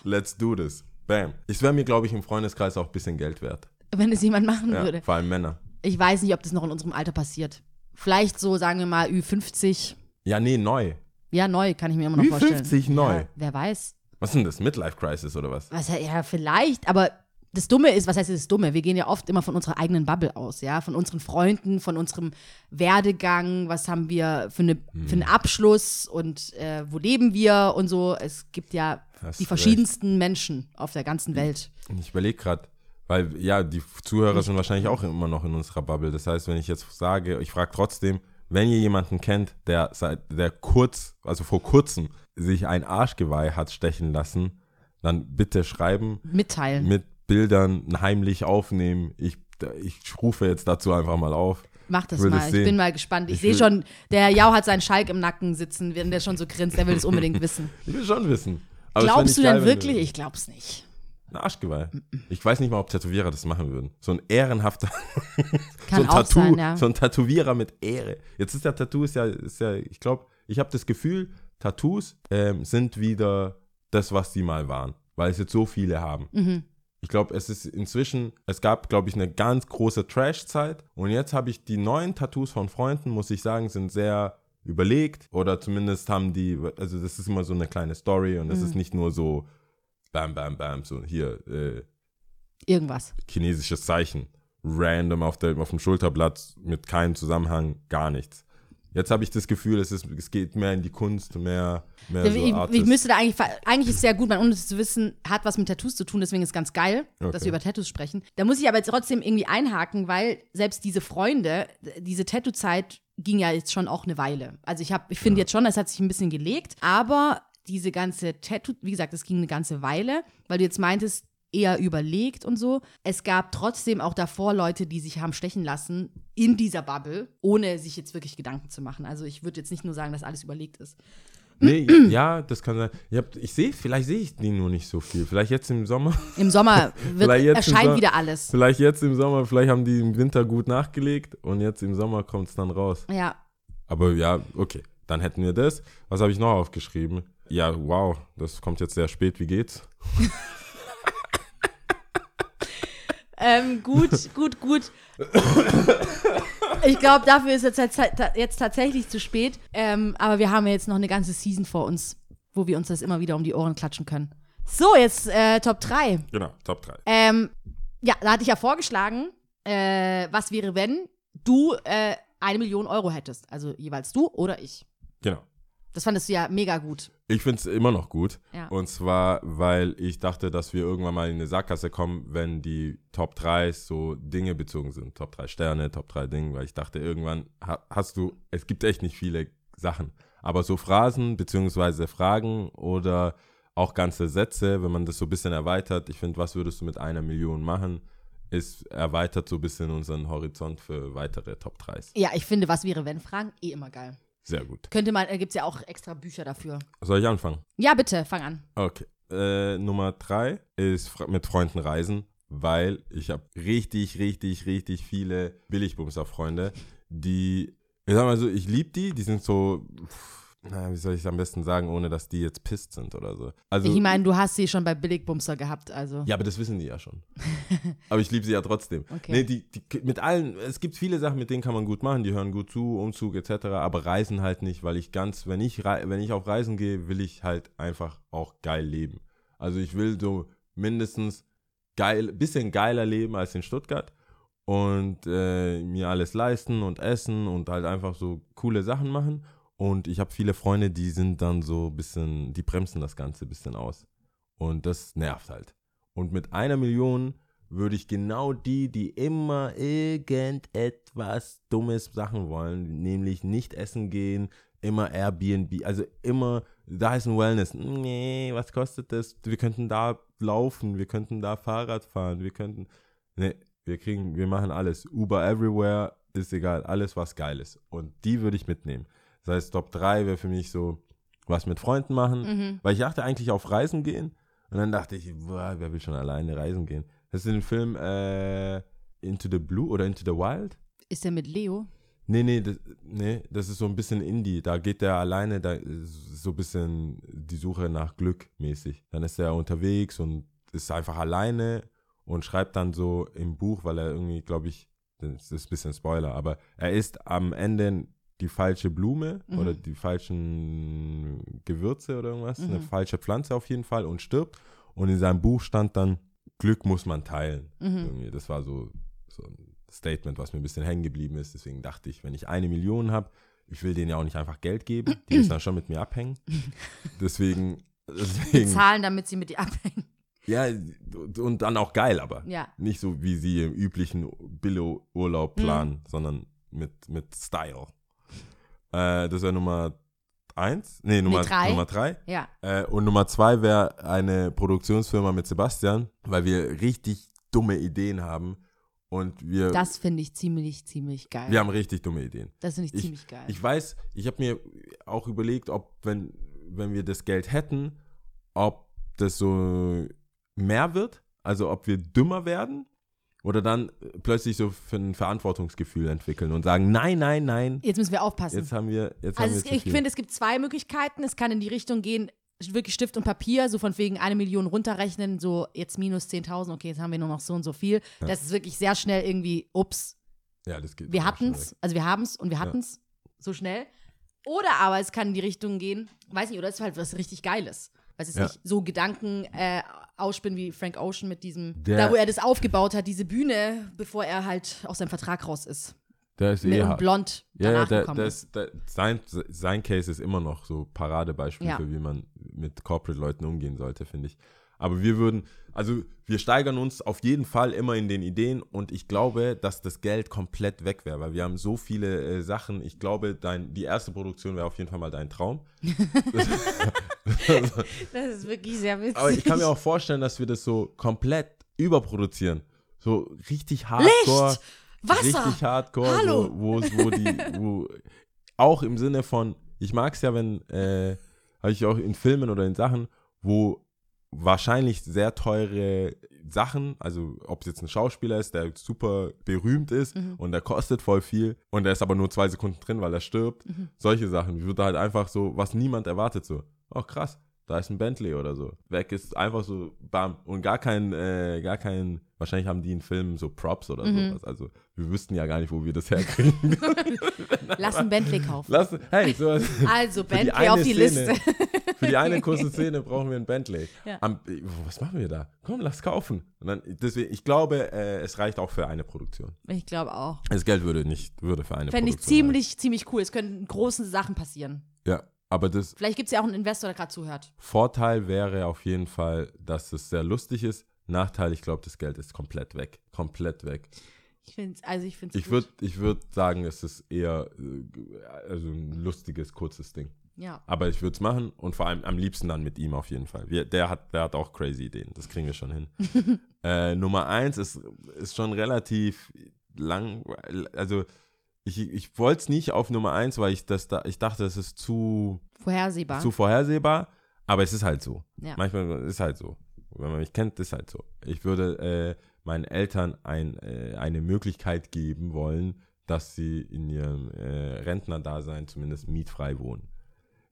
Let's do this. Bam. Es wäre mir, glaube ich, im Freundeskreis auch ein bisschen Geld wert. Wenn es jemand machen Ja, würde. vor allem Männer. Ich weiß nicht, ob das noch in unserem Alter passiert. Vielleicht so, sagen wir mal, Ü50. Ja, nee, neu. Ja, neu, kann ich mir immer noch vorstellen. Ü50 neu. Ja, wer weiß. Was ist denn das? Midlife Crisis oder was? Was, ja, vielleicht, aber das Dumme ist, was heißt das Dumme? Wir gehen ja oft immer von unserer eigenen Bubble aus, ja, von unseren Freunden, von unserem Werdegang, was haben wir für, eine, Hm. für einen Abschluss und äh, wo leben wir und so. Es gibt ja Hast die recht. verschiedensten Menschen auf der ganzen Welt. Ich überlege gerade, weil ja, die Zuhörer sind wahrscheinlich auch immer noch in unserer Bubble. Das heißt, wenn ich jetzt sage, ich frage trotzdem, wenn ihr jemanden kennt, der seit der kurz, also vor kurzem, sich ein Arschgeweih hat stechen lassen, dann bitte schreiben, Mitteilen. mit Bildern heimlich aufnehmen. Ich, ich rufe jetzt dazu einfach mal auf. Mach das mal. ich bin mal gespannt. Ich, Ich sehe schon, der Jau hat seinen Schalk im Nacken sitzen, wenn der schon so grinst. Der will es unbedingt wissen. Ich will schon wissen. Aber Glaubst du geil, denn wenn wirklich? Ich glaub's nicht. Ein Arschgeweih. Ich weiß nicht mal, ob Tätowierer das machen würden. So ein ehrenhafter Kann so ein auch Tattoo, sein, ja. so ein Tätowierer mit Ehre. Jetzt ist der Tattoo ist ja, ist ja ich glaube, ich habe das Gefühl, Tattoos ähm, sind wieder das, was sie mal waren, weil es jetzt so viele haben. Mhm. Ich glaube, es ist inzwischen, es gab, glaube ich, eine ganz große Trash-Zeit und jetzt habe ich die neuen Tattoos von Freunden, muss ich sagen, sind sehr überlegt oder zumindest haben die, also das ist immer so eine kleine Story und es Mhm. ist nicht nur so bam, bam, bam, so hier, äh, Irgendwas. chinesisches Zeichen. Random auf, der, auf dem Schulterblatt mit keinem Zusammenhang, gar nichts. Jetzt habe ich das Gefühl, es, ist, es geht mehr in die Kunst, mehr, mehr so ich, ich Artist. müsste da eigentlich, eigentlich ist es sehr gut, man ohne es zu wissen, hat was mit Tattoos zu tun, deswegen ist es ganz geil, dass Okay. wir über Tattoos sprechen. Da muss ich aber jetzt trotzdem irgendwie einhaken, weil selbst diese Freunde, diese Tattoo-Zeit ging ja jetzt schon auch eine Weile. Also ich habe, ich finde jetzt schon, es hat sich ein bisschen gelegt, aber diese ganze Tattoo, wie gesagt, es ging eine ganze Weile, weil du jetzt meintest, eher überlegt und so. Es gab trotzdem auch davor Leute, die sich haben stechen lassen in dieser Bubble, ohne sich jetzt wirklich Gedanken zu machen. Also ich würde jetzt nicht nur sagen, dass alles überlegt ist. Nee, ja, das kann sein. Ich, ich sehe, vielleicht sehe ich die nur nicht so viel. Vielleicht jetzt im Sommer. Im Sommer wird, erscheint Sommer- wieder alles. Vielleicht jetzt im Sommer. Vielleicht haben die im Winter gut nachgelegt und jetzt im Sommer kommt es dann raus. Ja. Aber ja, okay. Dann hätten wir das. Was habe ich noch aufgeschrieben? Ja, wow, das kommt jetzt sehr spät. Wie geht's? Ähm, gut, gut, gut. Ich glaube, dafür ist es jetzt, jetzt tatsächlich zu spät. Ähm, aber wir haben ja jetzt noch eine ganze Season vor uns, wo wir uns das immer wieder um die Ohren klatschen können. So, jetzt äh, Top 3. Genau, Top 3. Ähm, ja, da hatte ich ja vorgeschlagen, äh, was wäre, wenn du äh, eine Million Euro hättest. Also jeweils du oder ich. Genau. Das fandest du ja mega gut. Ich finde es immer noch gut. Ja. Und zwar, weil ich dachte, dass wir irgendwann mal in eine Sackgasse kommen, wenn die Top 3 so Dinge bezogen sind. Top 3 Sterne, Top 3 Dinge, weil ich dachte, irgendwann ha hast du, es gibt echt nicht viele Sachen. Aber so Phrasen beziehungsweise Fragen oder auch ganze Sätze, wenn man das so ein bisschen erweitert, ich finde, was würdest du mit einer Million machen, ist erweitert so ein bisschen unseren Horizont für weitere Top 3s. Ja, ich finde, was wäre, wenn Fragen eh immer geil. Sehr gut. Könnte man, äh, gibt es ja auch extra Bücher dafür. Soll ich anfangen? Ja, bitte, fang an. Okay. Äh, Nummer drei ist mit Freunden reisen, weil ich habe richtig, richtig, richtig viele Billigbumser-Freunde, die, ich sag mal so, ich liebe die, die sind so, pff, na, wie soll ich es am besten sagen, ohne dass die jetzt pisst sind oder so. Also, Ich meine, du hast sie schon bei Billigbumster gehabt, also. ja, aber das wissen die ja schon. aber ich liebe sie ja trotzdem. Okay. Nee, die, die, mit allen, es gibt viele Sachen, mit denen kann man gut machen, die hören gut zu, Umzug etc., aber Reisen halt nicht, weil ich ganz, wenn ich, wenn ich auf Reisen gehe, will ich halt einfach auch geil leben. Also ich will so mindestens geil, bisschen geiler leben als in Stuttgart und äh, mir alles leisten und essen und halt einfach so coole Sachen machen. Und ich habe viele Freunde, die sind dann so ein bisschen, die bremsen das Ganze ein bisschen aus. Und das nervt halt. Und mit einer Million würde ich genau die, die immer irgendetwas dummes Sachen wollen, nämlich nicht essen gehen, immer Airbnb, also immer, da ist ein Wellness. Nee, was kostet das? Wir könnten da laufen, wir könnten da Fahrrad fahren, wir könnten, nee, wir kriegen, wir machen alles. Uber everywhere, ist egal, alles was geil ist. Und die würde ich mitnehmen. Das heißt, Top 3 wäre für mich so, was mit Freunden machen, Mhm. weil ich dachte eigentlich auf Reisen gehen. Und dann dachte ich, boah, wer will schon alleine reisen gehen? Hast du den Film äh, Into the Blue oder Into the Wild? Ist der mit Leo? Nee, nee das, nee, das ist so ein bisschen Indie. Da geht der alleine, da so ein bisschen die Suche nach Glück mäßig. Dann ist er unterwegs und ist einfach alleine und schreibt dann so im Buch, weil er irgendwie, glaube ich, das ist ein bisschen Spoiler, aber er ist am Ende die falsche Blume Mhm. oder die falschen Gewürze oder irgendwas, eine Mhm. falsche Pflanze auf jeden Fall und stirbt. Und in seinem Buch stand dann, Glück muss man teilen. Mhm. Das war so, so ein Statement, was mir ein bisschen hängen geblieben ist. Deswegen dachte ich, wenn ich eine Million habe, ich will denen ja auch nicht einfach Geld geben, die müssen dann schon mit mir abhängen. Deswegen, deswegen Zahlen, damit sie mit dir abhängen. ja, und dann auch geil, aber Ja. nicht so, wie sie im üblichen Billo-Urlaub planen, sondern mit, mit Style. Äh, das wäre Nummer eins, nee, Nummer drei. Nummer drei. Ja. Äh, und Nummer zwei wäre eine Produktionsfirma mit Sebastian, weil wir richtig dumme Ideen haben und wir, Das finde ich ziemlich, ziemlich geil. wir haben richtig dumme Ideen. das finde ich, Ich- ziemlich geil. Ich weiß, ich habe mir auch überlegt, ob, wenn, wenn wir das Geld hätten, ob das so mehr wird, also ob wir dümmer werden oder dann plötzlich so für ein Verantwortungsgefühl entwickeln und sagen, nein, nein, nein, Jetzt müssen wir aufpassen. jetzt haben wir, jetzt also haben es, wir zu ich finde, es gibt zwei Möglichkeiten. Es kann in die Richtung gehen, wirklich Stift und Papier, so von wegen eine Million runterrechnen, so jetzt minus 10.000, okay, jetzt haben wir nur noch so und so viel. Das ist wirklich sehr schnell irgendwie, ups, ja, das geht wir hatten es, also wir haben es und wir hatten es so schnell. Oder aber es kann in die Richtung gehen, weiß nicht, oder es ist halt was richtig Geiles. Weiß jetzt Ja. nicht, so Gedanken äh, ausspinnen wie Frank Ocean mit diesem, Der- da wo er das aufgebaut hat, diese Bühne, bevor er halt aus seinem Vertrag raus ist. Der ist Mit eh und blond Ja, ja, danach der, der ist, der, sein, sein Case ist immer noch so Paradebeispiel Ja. für, wie man mit Corporate-Leuten umgehen sollte, finde ich. Aber wir würden, also wir steigern uns auf jeden Fall immer in den Ideen und ich glaube, dass das Geld komplett weg wäre, weil wir haben so viele äh, Sachen. Ich glaube, dein, die erste Produktion wäre auf jeden Fall mal dein Traum. Das ist wirklich sehr witzig. Aber ich kann mir auch vorstellen, dass wir das so komplett überproduzieren. So richtig hardcore. Licht! Wasser! Richtig hardcore, Hallo! so, wo, wo die, wo auch im Sinne von, ich mag es ja, wenn, äh, habe ich auch in Filmen oder in Sachen, wo wahrscheinlich sehr teure Sachen, also ob es jetzt ein Schauspieler ist, der super berühmt ist Mhm. und der kostet voll viel und der ist aber nur zwei Sekunden drin, weil er stirbt. Mhm. Solche Sachen. Ich würde halt einfach so, was niemand erwartet, so, oh krass, da ist ein Bentley oder so. Weg ist einfach so, bam. Und gar kein, äh, gar kein, wahrscheinlich haben die in Filmen so Props oder Mhm. sowas. Also wir wüssten ja gar nicht, wo wir das herkriegen. Lass ein Bentley kaufen. Lass, hey, so, Also Für die Bentley auf die Szene. Liste. Für die eine kurze Szene brauchen wir ein Bentley. Ja. Am, was machen wir da? Komm, lass kaufen. Dann, deswegen, ich glaube, äh, es reicht auch für eine Produktion. Ich glaube auch. Das Geld würde nicht, würde für eine Fände ich Produktion ziemlich, ziemlich cool. Es könnten große Sachen passieren. reichen. Ja, aber das Vielleicht gibt es ja auch einen Investor, der gerade zuhört. Vorteil wäre auf jeden Fall, dass es sehr lustig ist. Nachteil, ich glaube, das Geld ist komplett weg. Komplett weg. Ich finde also ich finde Ich würde ich würd sagen, es ist eher äh, also ein lustiges, kurzes Ding. Ja. Aber ich würde es machen und vor allem am liebsten dann mit ihm auf jeden Fall. Wir, der, hat, der hat auch crazy Ideen, das kriegen wir schon hin. äh, Nummer eins ist, ist schon relativ lang, also ich, ich wollte es nicht auf Nummer eins, weil ich das da, ich dachte, das ist zu, Vorhersehbar. zu vorhersehbar, aber es ist halt so. Ja. Manchmal ist halt so. Wenn man mich kennt, ist halt so. Ich würde äh, meinen Eltern ein, äh, eine Möglichkeit geben wollen, dass sie in ihrem äh, Rentnerdasein zumindest mietfrei wohnen.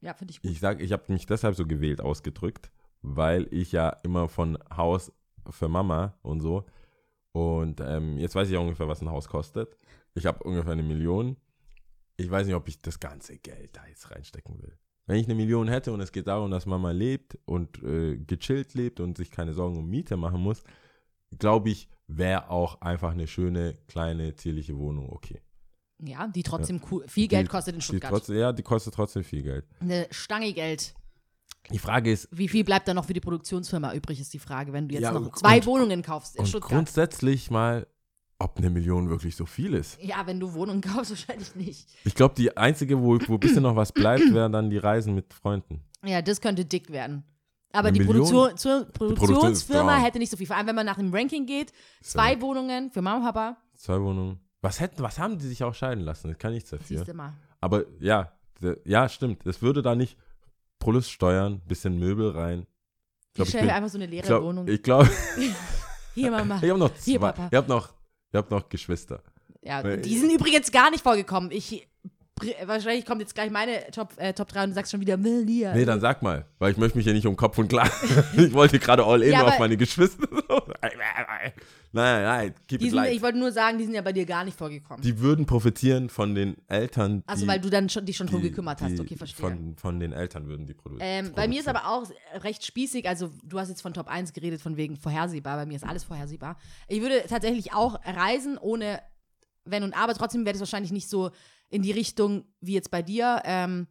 Ja, finde ich gut. Ich sage, ich habe mich deshalb so gewählt ausgedrückt, weil ich ja immer von Haus für Mama und so. Und ähm, jetzt weiß ich ja ungefähr, was ein Haus kostet. Ich habe ungefähr eine Million. Ich weiß nicht, ob ich das ganze Geld da jetzt reinstecken will. Wenn ich eine Million hätte und es geht darum, dass Mama lebt und äh, gechillt lebt und sich keine Sorgen um Miete machen muss, glaube ich, wäre auch einfach eine schöne, kleine, zierliche Wohnung okay. Ja, die trotzdem cool, viel Geld Die- kostet in Die Stuttgart. trotzdem, ja, die kostet trotzdem viel Geld. Eine Stange Geld. Die Frage ist, Wie viel bleibt da noch für die Produktionsfirma übrig, ist die Frage, wenn du jetzt Ja, noch zwei und- Wohnungen kaufst in und Stuttgart. grundsätzlich mal, ob eine Million wirklich so viel ist. Ja, wenn du Wohnungen kaufst, wahrscheinlich nicht. Ich glaube, die einzige, wo, wo ein bisschen noch was bleibt, wären dann die Reisen mit Freunden. Ja, das könnte dick werden. Aber die? Produktion, zur Produktionsfirma down. hätte nicht so viel. Vor allem, wenn man nach dem Ranking geht, zwei Wohnungen für Mama und Papa, Zwei Wohnungen. Was hätten, was haben die sich auch scheiden lassen? Das kann nichts dafür. siehst du mal. Aber ja, ja, stimmt. Das würde da nicht Plus steuern, bisschen Möbel rein. Ich glaub, stelle bin- mir einfach so eine leere Ich glaube, Wohnung. ich, glaub, Hier, Mama. ich habe noch Hier, zwei. Papa. Ihr habt noch, habt noch Geschwister. Ja, die sind übrigens gar nicht vorgekommen. Ich, wahrscheinlich kommt jetzt gleich meine Top, äh, Top 3 und du sagst schon wieder Melia. Nee, dann sag mal, weil ich möchte mich ja nicht um Kopf und klar. ich wollte gerade all in Ja, auf meine Geschwister. nein, nein, keep Die it sind, light. ich wollte nur sagen, die sind ja bei dir gar nicht vorgekommen. Die würden profitieren von den Eltern. Achso, weil du dann schon, dich schon drum gekümmert hast. Okay, verstehe. Von, von den Eltern würden die Produ Ähm, produzieren. bei mir ist aber auch recht spießig, also du hast jetzt von Top 1 geredet, von wegen vorhersehbar, bei mir ist alles vorhersehbar. Ich würde tatsächlich auch reisen ohne Wenn und Aber, trotzdem wäre das wahrscheinlich nicht so in die Richtung wie jetzt bei dir, ähm,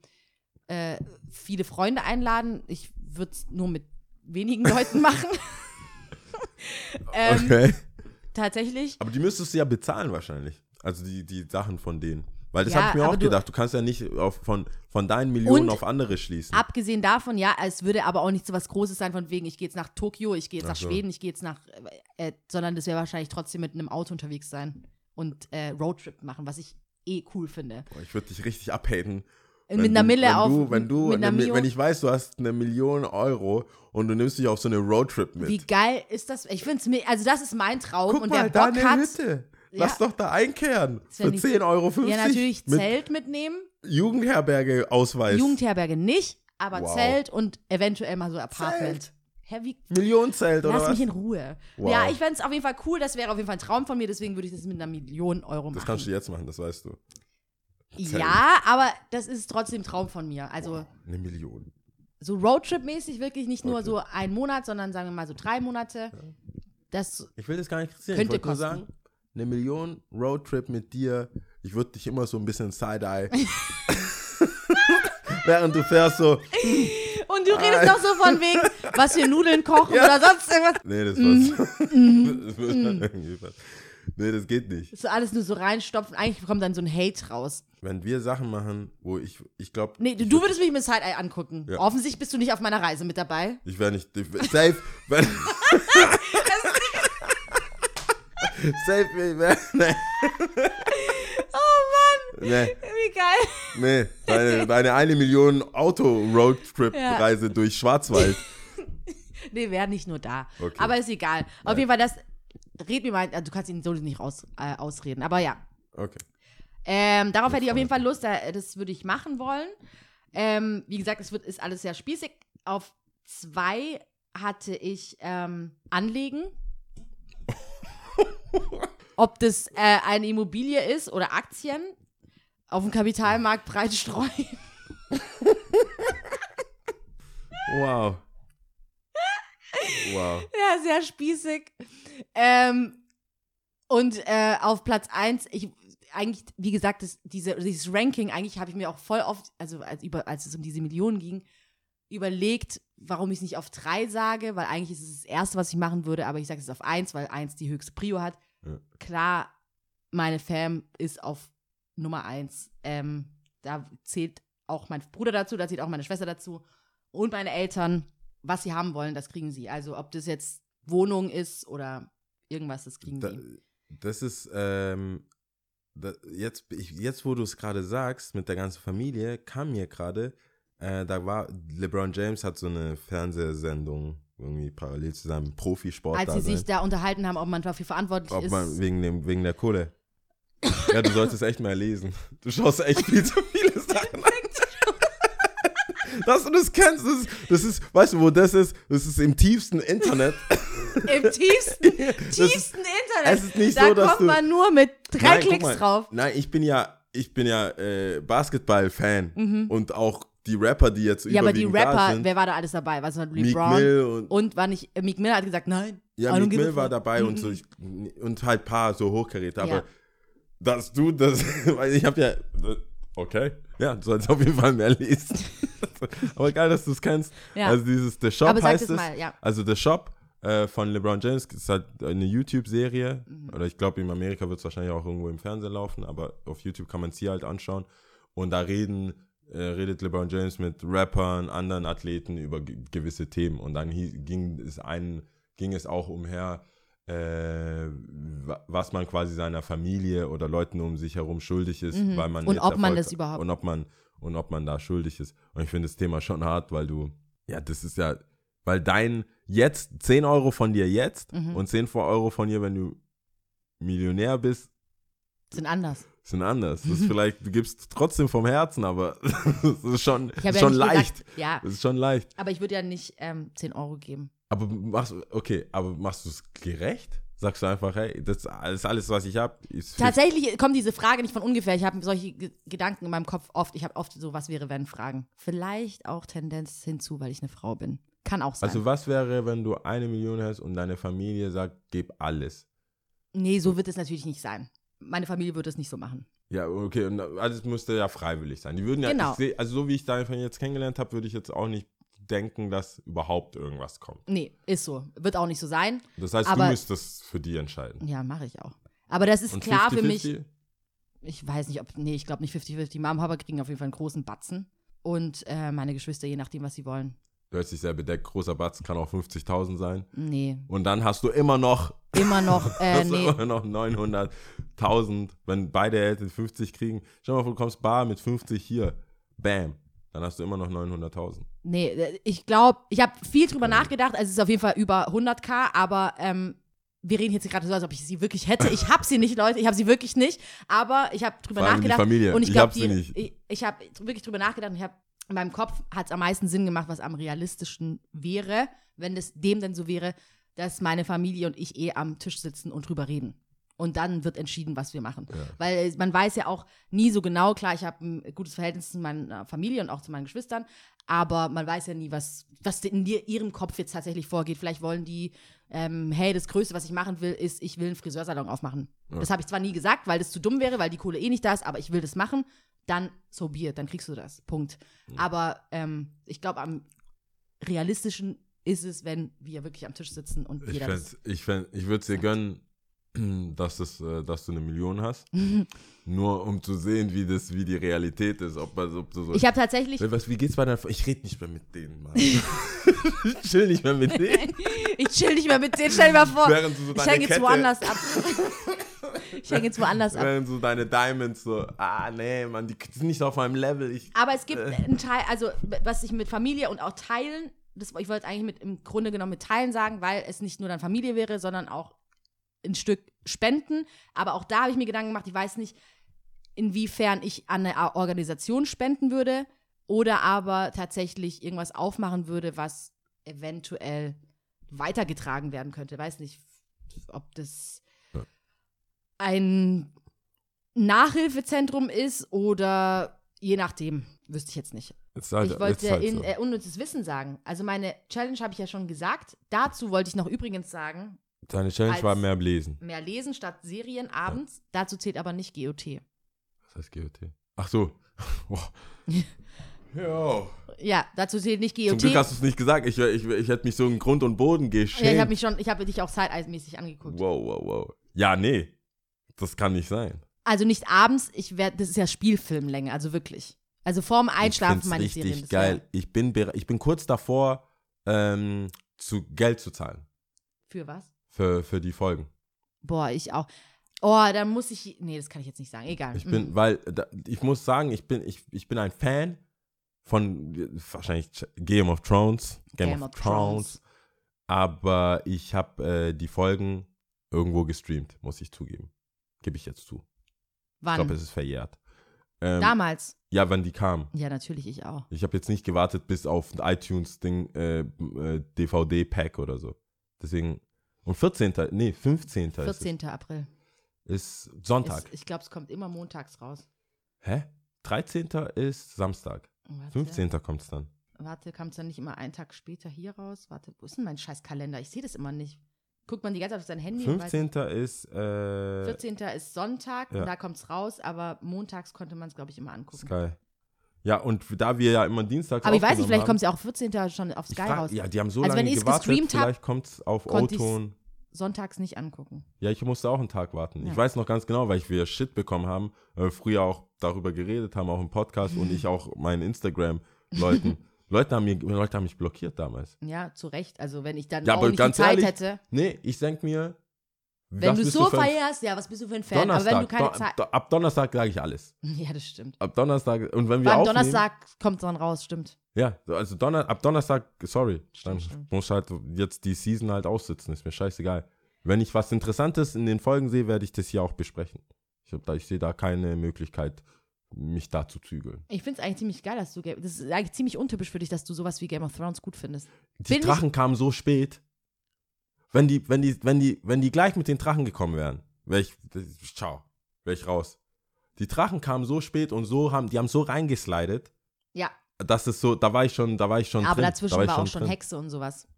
äh, viele Freunde einladen. Ich würde es nur mit wenigen Leuten machen. ähm, Okay. Tatsächlich. Aber die müsstest du ja bezahlen wahrscheinlich. Also die, die Sachen von denen. Weil das Ja, habe ich mir auch gedacht. Du kannst ja nicht auf, von, von deinen Millionen auf andere schließen. Abgesehen davon, ja, es würde aber auch nicht so was Großes sein, von wegen, ich gehe jetzt nach Tokio, ich gehe jetzt Ach nach so. Schweden, ich gehe jetzt nach, äh, äh, sondern das wäre wahrscheinlich trotzdem mit einem Auto unterwegs sein und äh, Roadtrip machen, was ich eh cool finde. Boah, ich würde dich richtig abhaten. mit wenn einer du, Mille wenn auf, Du, wenn, du mit einer eine, wenn ich weiß, du hast eine Million Euro und du nimmst dich auf so eine Roadtrip mit. Wie geil ist das? Ich finde es, also das ist mein Traum Guck und mal, der da Bock eine hat, Hütte. Lass Ja. doch da einkehren. Für nicht- 10,50 Euro. ja natürlich mit Zelt mitnehmen, Jugendherberge-Ausweis. Jugendherberge nicht, aber Wow. Zelt und eventuell mal so Apartment. Zelt? Hä, wie Millionenzelt oder Lass was? mich in Ruhe. Wow. Ja, ich fände es auf jeden Fall cool. Das wäre auf jeden Fall ein Traum von mir. Deswegen würde ich das mit einer Million Euro machen. das kannst du jetzt machen, das weißt du. ja, aber das ist trotzdem ein Traum von mir. Also Eine Million. so Roadtrip-mäßig wirklich nicht nur Okay. so ein Monat, sondern sagen wir mal so drei Monate. Das Ich will das gar nicht kritisieren. Könnte ich wollte nur sagen, eine Million Roadtrip mit dir, ich würde dich immer so ein bisschen Side-Eye. Während du fährst so, und du redest doch so von wegen, was für Nudeln kochen Ja. oder sonst irgendwas. nee, das Mm. war's. das irgendwie was. nee, das geht nicht. So alles nur so reinstopfen. Eigentlich kommt dann so ein Hate raus. Wenn wir Sachen machen, wo ich, ich glaube, Nee, du, du würdest mich mit Side-Eye angucken. Ja. Offensichtlich bist du nicht auf meiner Reise mit dabei. ich wäre nicht, ich safe, wenn, safe, ich wär. Nee, wie geil. Nee, deine, deine eine Million Auto-Roadtrip-Reise durch Schwarzwald. Nee, wäre nicht nur da. Okay. Aber ist egal. Auf jeden Fall, das. Red mir mal, also du kannst ihn so nicht raus, äh, ausreden. Aber ja. Okay. Ähm, darauf Das hätte ich auf jeden Fall Lust, da- das würde ich machen wollen. Ähm, wie gesagt, es wird, ist alles sehr spießig. Auf zwei hatte ich ähm, Anlegen. Ob das äh, eine Immobilie ist oder Aktien. Auf dem Kapitalmarkt breit streuen. Wow. Wow. Ja, sehr spießig. Ähm, und äh, auf Platz 1, ich eigentlich, wie gesagt, das, diese, dieses Ranking, eigentlich habe ich mir auch voll oft, also als, über, als es um diese Millionen ging, überlegt, warum ich es nicht auf 3 sage, weil eigentlich ist es das Erste, was ich machen würde, aber ich sage es auf 1, weil 1 die höchste Prio hat. Ja. Klar, meine Fam ist auf Nummer 1. Ähm, da zählt auch mein Bruder dazu, da zählt auch meine Schwester dazu und meine Eltern. Was sie haben wollen, das kriegen sie. Also ob das jetzt Wohnung ist oder irgendwas, das kriegen Da, sie. das ist, ähm, da, jetzt, ich, jetzt, wo du es gerade sagst, mit der ganzen Familie, kam mir gerade, äh, da war, LeBron James hat so eine Fernsehsendung, irgendwie parallel zu seinem Profisport Als sie sich da unterhalten haben, ob man dafür verantwortlich Ob ist. man wegen, dem, wegen der Kohle. Ja, du solltest echt mal lesen. Du schaust echt viel zu viele Sachen an. Dass du das kennst, das ist, das ist, weißt du, wo das ist? Das ist im tiefsten Internet. Im tiefsten, tiefsten Internet. es ist nicht da so, dass kommt du- man nur mit drei Nein, Klicks mal. drauf. Nein, ich bin ja, ich bin ja äh, Basketball-Fan und auch die Rapper, die jetzt Mhm. Ja, aber die Rapper, sind. wer war da alles dabei? Was war Meek LeBron? Mill und Und war nicht, äh, Meek Mill hat gesagt, nein. ja, a Mill war dabei und so Mhm. ich, und halt paar so Hochkaräter, aber Ja. Dass du das, weil ich habe ja, okay, ja, du sollst auf jeden Fall mehr lesen. aber geil, dass du es kennst. Ja. Also dieses The Shop Aber heißt es mal, ja. Also The Shop äh, von LeBron James ist halt eine YouTube-Serie. Mhm. Oder ich glaube, in Amerika wird es wahrscheinlich auch irgendwo im Fernsehen laufen, aber auf YouTube kann man es hier halt anschauen. Und da reden, äh, redet LeBron James mit Rappern, anderen Athleten über ge gewisse Themen. Und dann ging es ein, ging es auch umher, äh, wa- was man quasi seiner Familie oder Leuten um sich herum schuldig ist, weil man Mhm. Und ob man das überhaupt- und ob man und ob man da schuldig ist. Und ich finde das Thema schon hart, weil du ja, das ist ja, weil dein jetzt 10 Euro von dir jetzt Mhm. und 10 Euro von dir, wenn du Millionär bist, Sind anders. sind anders. Das ist vielleicht, du gibst trotzdem vom Herzen, aber das ist schon, ja schon nicht leicht. gesagt, ja, Das ist schon leicht. aber ich würde ja nicht ähm, 10 Euro geben. Aber machst okay, aber machst du es gerecht? Sagst du einfach, hey, das ist alles, alles was ich habe. Tatsächlich kommt diese Frage nicht von ungefähr. Ich habe solche Ge Gedanken in meinem Kopf oft. Ich habe oft so, was wäre, wenn Fragen. Vielleicht auch Tendenz hinzu, weil ich eine Frau bin. Kann auch sein. Also was wäre, wenn du eine Million hast und deine Familie sagt, gib alles? nee, so wird es natürlich nicht sein. Meine Familie würde es nicht so machen. Ja, okay, und alles müsste ja freiwillig sein. Die würden ja, Genau. seh, also so wie ich deine Familie jetzt kennengelernt habe, würde ich jetzt auch nicht denken, dass überhaupt irgendwas kommt. Nee, ist so. Wird auch nicht so sein. Das heißt, Aber- du müsstest für die entscheiden. Ja, mache ich auch. Aber das ist Und klar für mich. 50-50? Ich weiß nicht, ob. Nee, ich glaube nicht 50-50. Mama und Papa kriegen auf jeden Fall einen großen Batzen. Und äh, meine Geschwister, je nachdem, was sie wollen. Du hältst dich sehr bedeckt, großer Batz kann auch 50.000 sein. Nee, Und dann hast du immer noch, immer noch. Äh, hast nee. immer noch 900.000, wenn beide Eltern 50 kriegen. Schau mal, du kommst bar mit 50 hier. Bam. Dann hast du immer noch 900.000. Nee, äh, ich glaube, ich habe viel drüber nachgedacht. Also es ist auf jeden Fall über 100k, aber ähm, wir reden jetzt gerade so, als ob ich sie wirklich hätte. Ich habe sie nicht, Leute. Ich habe sie wirklich nicht. Aber ich habe drüber allem die nachgedacht. Familie. Und ich Ich glaube, nicht. ich, ich habe wirklich drüber nachgedacht und ich habe in meinem Kopf hat es am meisten Sinn gemacht, was am realistischen wäre, wenn es dem denn so wäre, dass meine Familie und ich eh am Tisch sitzen und drüber reden. Und dann wird entschieden, was wir machen. Weil äh, man weiß ja auch nie so genau, klar, ich habe ein gutes Verhältnis zu meiner Familie und auch zu meinen Geschwistern, aber man weiß ja nie, was, was in ihrem Kopf jetzt tatsächlich vorgeht. Vielleicht wollen die, ähm, hey, das Größte, was ich machen will, ist, ich will einen Friseursalon aufmachen. Das habe ich zwar nie gesagt, weil das zu dumm wäre, weil die Kohle eh nicht da ist, aber ich will das machen. Dann so be it, dann kriegst du das. Punkt. Aber ähm, ich glaube, am realistischen ist es, wenn wir wirklich am Tisch sitzen und Ich, jeder das. fänd's- ich, fänd- ich würde es dir gönnen, dass, das, äh, dass du eine Million hast. Nur um zu sehen, wie, das, wie die Realität ist. Ob, ob du so Ich habe tatsächlich, was, wie geht's bei deiner Ich rede nicht mehr mit denen, Mann. ich chill nicht mehr mit denen. ich chill nicht mehr mit denen, stell dir mal vor. Während so ich hänge jetzt woanders ab. ich hänge jetzt woanders ab. Wenn so deine Diamonds so, ah nee, Mann, die sind nicht auf meinem Level. Ich, Aber es gibt Äh. einen Teil, also was ich mit Familie und auch Teilen, das, ich wollte eigentlich mit im Grunde genommen mit Teilen sagen, weil es nicht nur dann Familie wäre, sondern auch ein Stück Spenden. Aber auch da habe ich mir Gedanken gemacht, ich weiß nicht, inwiefern ich an eine Organisation spenden würde oder aber tatsächlich irgendwas aufmachen würde, was eventuell weitergetragen werden könnte. Weiß nicht, ob das ein Nachhilfezentrum ist oder je nachdem, wüsste ich jetzt nicht. halt, ich wollte halt in so. äh, unnützes Wissen sagen. Also meine Challenge habe ich ja schon gesagt. Dazu wollte ich noch übrigens sagen, Deine Challenge war mehr lesen. mehr lesen statt Serien abends. Dazu zählt aber nicht GOT. Was heißt GOT? Ach so. Jo. Ja, dazu zählt nicht Zum GOT. Glück hast du es nicht gesagt. Ich, ich, ich hätte mich so in Grund und Boden geschämt. ja, ich habe mich schon, ich habe dich auch zeiteismäßig angeguckt. Wow, wow, wow. Ja, nee. Das kann nicht sein. Also nicht abends, ich werd, das ist ja Spielfilmlänge, also wirklich. Also vorm Einschlafen ich meine richtig Serien. geil. wär- Ich bin, ich bin kurz davor, ähm, zu Geld zu zahlen. Für was? Für, für die Folgen. Boah, ich auch. Oh, dann muss ich. Nee, das kann ich jetzt nicht sagen. Egal. Ich bin, Mhm. weil, da, ich muss sagen, ich bin, ich, ich bin ein Fan von wahrscheinlich Game of Thrones. Game, of, Thrones. Aber ich habe äh, die Folgen irgendwo gestreamt, muss ich zugeben. Gebe ich jetzt zu. Ich Wann? glaube, es ist verjährt. Ähm, Damals. ja, wann die kam. Ja, natürlich, ich auch. Ich habe jetzt nicht gewartet bis auf ein iTunes-Ding, äh, äh, DVD-Pack oder so. Deswegen, und 14., nee, 15. ist, 14. April. es, ist Sonntag. Ist, ich glaube, es kommt immer montags raus. Hä? 13. ist Samstag. Warte, 15. kommt es dann. Warte, kam es dann nicht immer einen Tag später hier raus? Warte, wo ist denn mein scheiß Kalender? Ich sehe das immer nicht. Guckt man die ganze Zeit auf sein Handy? und weiß 15. ist, äh, 14. ist Sonntag Ja. und da kommt es raus, aber montags konnte man es, glaube ich, immer angucken. Sky. Ja, und da wir ja immer Dienstags Aber ich weiß nicht, vielleicht kommt es ja auch 14. schon auf Sky raus. Ja, die haben so Also wenn lange ich's gewartet, vielleicht kommt es auf O-Ton. Sonntags nicht angucken. Ja, ich musste auch einen Tag warten. Ja. Ich weiß noch ganz genau, weil ich wieder Shit bekommen haben, äh, früher auch darüber geredet haben, auch im Podcast und ich auch meinen Instagram-Leuten. Leute, haben mir, Leute haben mich blockiert damals. Ja, zu Recht. Also wenn ich dann Ja, auch nicht die Zeit ehrlich, hätte. Nee, ich denk mir, Wenn du so feierst, ja, was bist du für ein Fan? Donnerstag, aber wenn du keine Zeit. Ab Donnerstag sage ich alles. Ja, das stimmt. Ab Donnerstag, und wenn wir aufnehmen, Donnerstag kommt dann raus, stimmt. Ja, also Donner, ab Donnerstag, sorry, dann Stimmt, muss halt jetzt die Season halt aussitzen, ist mir scheißegal. Wenn ich was Interessantes in den Folgen sehe, werde ich das hier auch besprechen. Ich, da, ich sehe da keine Möglichkeit, mich da zu zügeln. Ich finde es eigentlich ziemlich geil, dass du. Das ist eigentlich ziemlich untypisch für dich, dass du sowas wie Game of Thrones gut findest. Die Bin Drachen kamen so spät. Wenn die, wenn die, wenn die, wenn die gleich mit den Drachen gekommen wären, wäre ich, das- ciao, wäre ich raus. Die Drachen kamen so spät und so haben, die haben so reingeslidet, Ja, dass es so, da war ich schon, da war ich schon aber drin. dazwischen da war, ich auch schon drin. Hexe und sowas.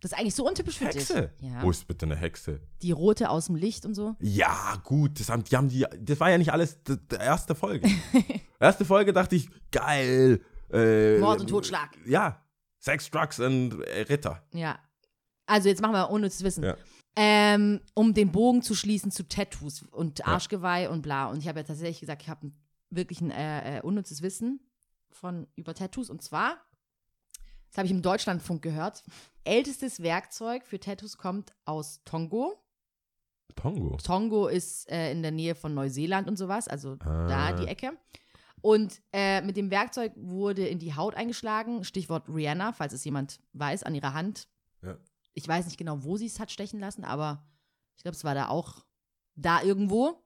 Das ist eigentlich so untypisch für Hexe? dich. Ja. Wo ist bitte eine Hexe? Die rote aus dem Licht und so. Ja, gut, das haben, die haben die, das war ja nicht alles die, die erste Folge. erste Folge dachte ich, geil. Äh, Mord und Totschlag. Ja, Sex, Drugs und äh, Ritter. Ja. Also jetzt machen wir unnützes Wissen. Ja. Ähm, um den Bogen zu schließen zu Tattoos und Arschgeweih und bla. Und ich habe ja tatsächlich gesagt, ich habe wirklich ein äh, äh, unnützes Wissen von über Tattoos. Und zwar, das habe ich im Deutschlandfunk gehört, ältestes Werkzeug für Tattoos kommt aus Tongo. Tongo. Tongo ist äh, in der Nähe von Neuseeland und sowas, also Ah. da die Ecke. Und äh, mit dem Werkzeug wurde in die Haut eingeschlagen, Stichwort Rihanna, falls es jemand weiß, an ihrer Hand. Ja. Ich weiß nicht genau, wo sie es hat stechen lassen, aber ich glaube, es war da auch da irgendwo.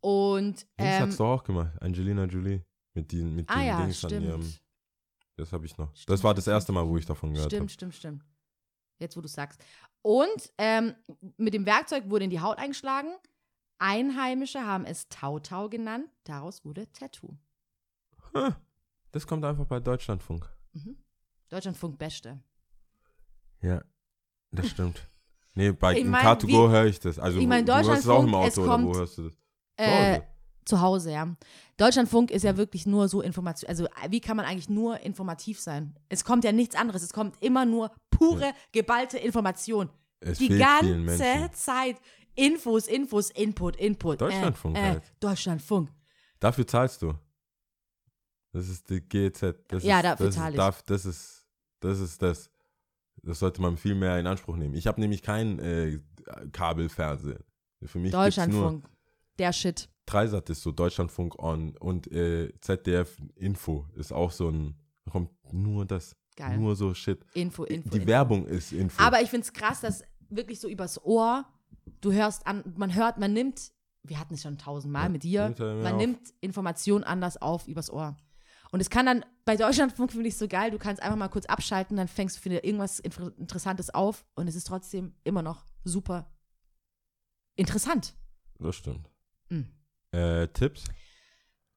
Und Das ähm, hat's doch auch gemacht. Angelina Jolie. Mit den, mit ah den ja, Dings an stimmt. ihrem. Das habe ich noch. Stimmt, das war das erste Mal, wo ich davon gehört Stimmt, habe. stimmt, stimmt. Jetzt, wo du sagst. Und ähm, mit dem Werkzeug wurde in die Haut eingeschlagen. Einheimische haben es Tautau genannt. Daraus wurde Tattoo. Das kommt einfach bei Deutschlandfunk. Mhm. Deutschlandfunk Beste. Ja, das stimmt. Nee, bei Ich mein, Car2Go wie- höre ich das. Also ich mein, du hörst es auch im es Auto oder wo kommt, hörst du das? Zu Äh, Hause. zu Hause, ja. Deutschlandfunk ist ja wirklich nur so Information. Also, wie kann man eigentlich nur informativ sein? Es kommt ja nichts anderes. Es kommt immer nur pure, geballte Information. Es Die ganze. Zeit. Infos, Infos, Input, Input. Deutschlandfunk äh, äh, halt. Deutschlandfunk. Dafür zahlst du. Das ist die GEZ. Das Ja, ist, dafür das zahle ich. darf, das ist das. Ist das. Das sollte man viel mehr in Anspruch nehmen. Ich habe nämlich kein äh, Kabelfernsehen. Für mich Deutschlandfunk. der Shit. Dreisat ist so Deutschlandfunk on und äh, ZDF Info ist auch so ein, da kommt nur das, Geil. nur so Shit. Info, Info. Die Info. Werbung ist Info. Aber ich finde es krass, dass wirklich so übers Ohr, du hörst an, man hört, man nimmt, wir hatten es schon tausendmal Ja, mit dir, man auf. nimmt Informationen anders auf übers Ohr. Und es kann dann, bei Deutschlandfunk finde ich so geil, du kannst einfach mal kurz abschalten, dann fängst du für irgendwas Interessantes auf und es ist trotzdem immer noch super interessant. das stimmt. Mhm. Äh, Tipps?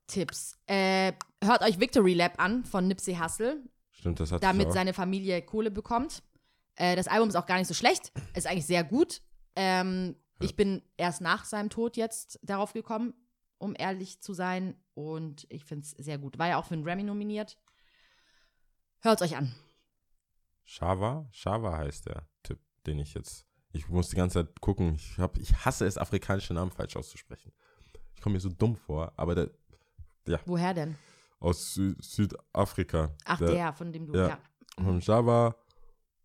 Tipps. Äh, hört euch Victory Lab an von Nipsey Hussle, Stimmt, das hat damit auch. seine Familie Kohle bekommt. Äh, das Album ist auch gar nicht so schlecht, ist eigentlich sehr gut. Ähm, Ich bin erst nach seinem Tod jetzt darauf gekommen, um ehrlich zu sein. Und ich finde es sehr gut. War ja auch für einen Grammy nominiert. Hört euch an. Shava? Shava heißt der Tipp, den ich jetzt. Ich muss die ganze Zeit gucken. Ich, hab, ich hasse es, afrikanische Namen falsch auszusprechen. Ich komme mir so dumm vor, aber der Woher denn? aus Sü Südafrika. Ach, der, von dem du, ja. ja. Von Java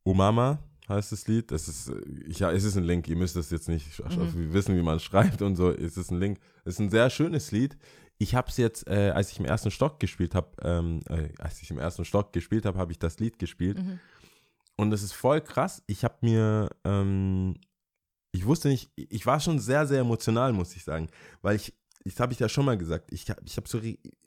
Umama heißt das Lied. Es ist, äh, ja, es ist ein Link. Ihr müsst das jetzt nicht Mhm. wissen, wie man schreibt und so. Es ist ein Link. Es ist ein sehr schönes Lied. Ich habe es jetzt, äh, als ich im ersten Stock gespielt habe, ähm, äh, als ich im ersten Stock gespielt habe, habe ich das Lied gespielt. Mhm. Und es ist voll krass. Ich habe mir, ähm, ich wusste nicht, ich war schon sehr, sehr emotional, muss ich sagen. Weil ich, das habe ich ja schon mal gesagt, ich, ich habe so,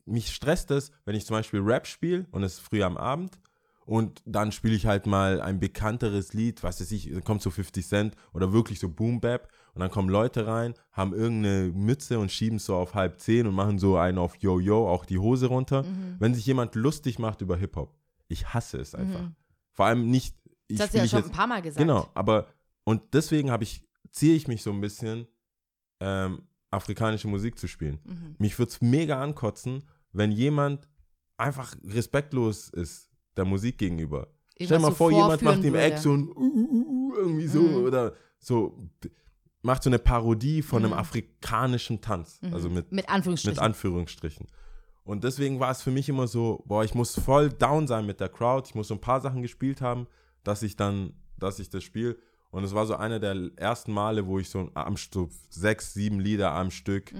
mich stresst es, wenn ich zum Beispiel Rap spiele und es ist früh am Abend und dann spiele ich halt mal ein bekannteres Lied, was weiß ich, kommt so 50 Cent oder wirklich so Boom Bap und dann kommen Leute rein, haben irgendeine Mütze und schieben es so auf halb zehn und machen so einen auf Yo Yo, auch die Hose runter. Mhm. Wenn sich jemand lustig macht über Hip-Hop, ich hasse es einfach. Vor allem nicht, ich Das hast du ja schon jetzt, ein paar Mal gesagt. Genau, aber und deswegen habe ich, ziehe ich mich so ein bisschen, ähm, afrikanische Musik zu spielen. Mhm. Mich würde es mega ankotzen, wenn jemand einfach respektlos ist der Musik gegenüber. Stell dir Irgendwas mal so vor, jemand macht im. Eck so ein uh, uh, uh, irgendwie so Mhm. oder so macht so eine Parodie von einem Mhm. afrikanischen Tanz, also mit Mit Anführungsstrichen. mit Anführungsstrichen. Und deswegen war es für mich immer so, boah, ich muss voll down sein mit der Crowd. Ich muss so ein paar Sachen gespielt haben, dass ich dann, dass ich das spiele. Und es war so einer der ersten Male, wo ich so am so sechs, sieben Lieder am Stück.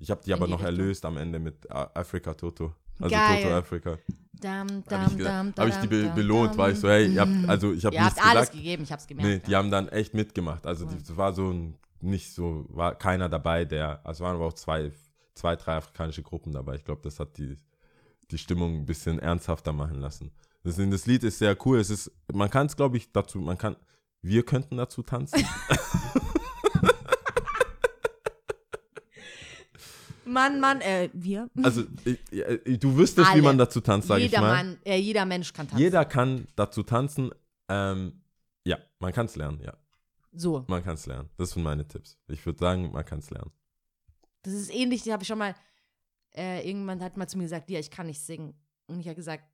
Ich habe die aber Mhm. die noch Richtung. erlöst am Ende mit A- Africa Toto. Also Geil. Toto Africa. Dam, Habe dam, ich, dam, hab ich die be belohnt, weil ich so, hey, ihr habt, also ich habe Ihr habt nichts alles gesagt. gegeben, ich hab's gemerkt. Nee, die ja. haben dann echt mitgemacht. Also das war so ein, nicht so, war keiner dabei, der, also es waren aber auch zwei, zwei, drei afrikanische Gruppen dabei. Ich glaube, das hat die, die Stimmung ein bisschen ernsthafter machen lassen. Das, das Lied ist sehr cool. Es ist, man kann es, glaube ich, dazu, man kann, wir könnten dazu tanzen. Mann, Mann, äh, wir. Also ich, ich, du wüsstest, wie Alle. man dazu tanzt, sage ich Jeder mal. Mann, äh, jeder Mensch kann tanzen. Jeder kann dazu tanzen. Ähm, ja, man kann es lernen, ja. So. Man kann es lernen. Das sind meine Tipps. Ich würde sagen, man kann es lernen. Das ist ähnlich, die habe ich schon mal, äh, irgendwann hat mal zu mir gesagt, ja, ich kann nicht singen. Und ich habe gesagt,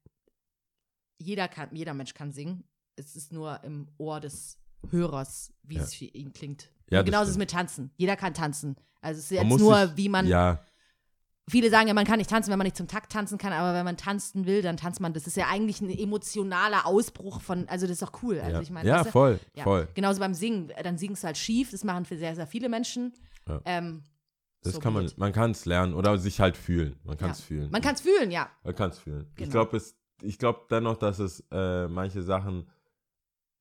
jeder kann, jeder Mensch kann singen. Es ist nur im Ohr des Hörers, wie Ja. es für ihn klingt. Ja, genauso ist es mit Tanzen. Jeder kann tanzen. Also es ist Man jetzt nur, sich- wie man, Ja, viele sagen ja, man kann nicht tanzen, wenn man nicht zum Takt tanzen kann, aber wenn man tanzen will, dann tanzt man. Das ist ja eigentlich ein emotionaler Ausbruch von, also das ist doch cool. Also ja, ich meine, ja weißt du, voll, ja. voll. Genauso beim Singen, dann singst du halt schief, das machen für sehr, sehr viele Menschen. Ja. Ähm, Das so kann man, man kann es lernen oder sich halt fühlen. Man kann es fühlen. Man kann es fühlen, ja. Man kann es fühlen. Ich Genau. glaube ich glaube dennoch, dass es äh, manche Sachen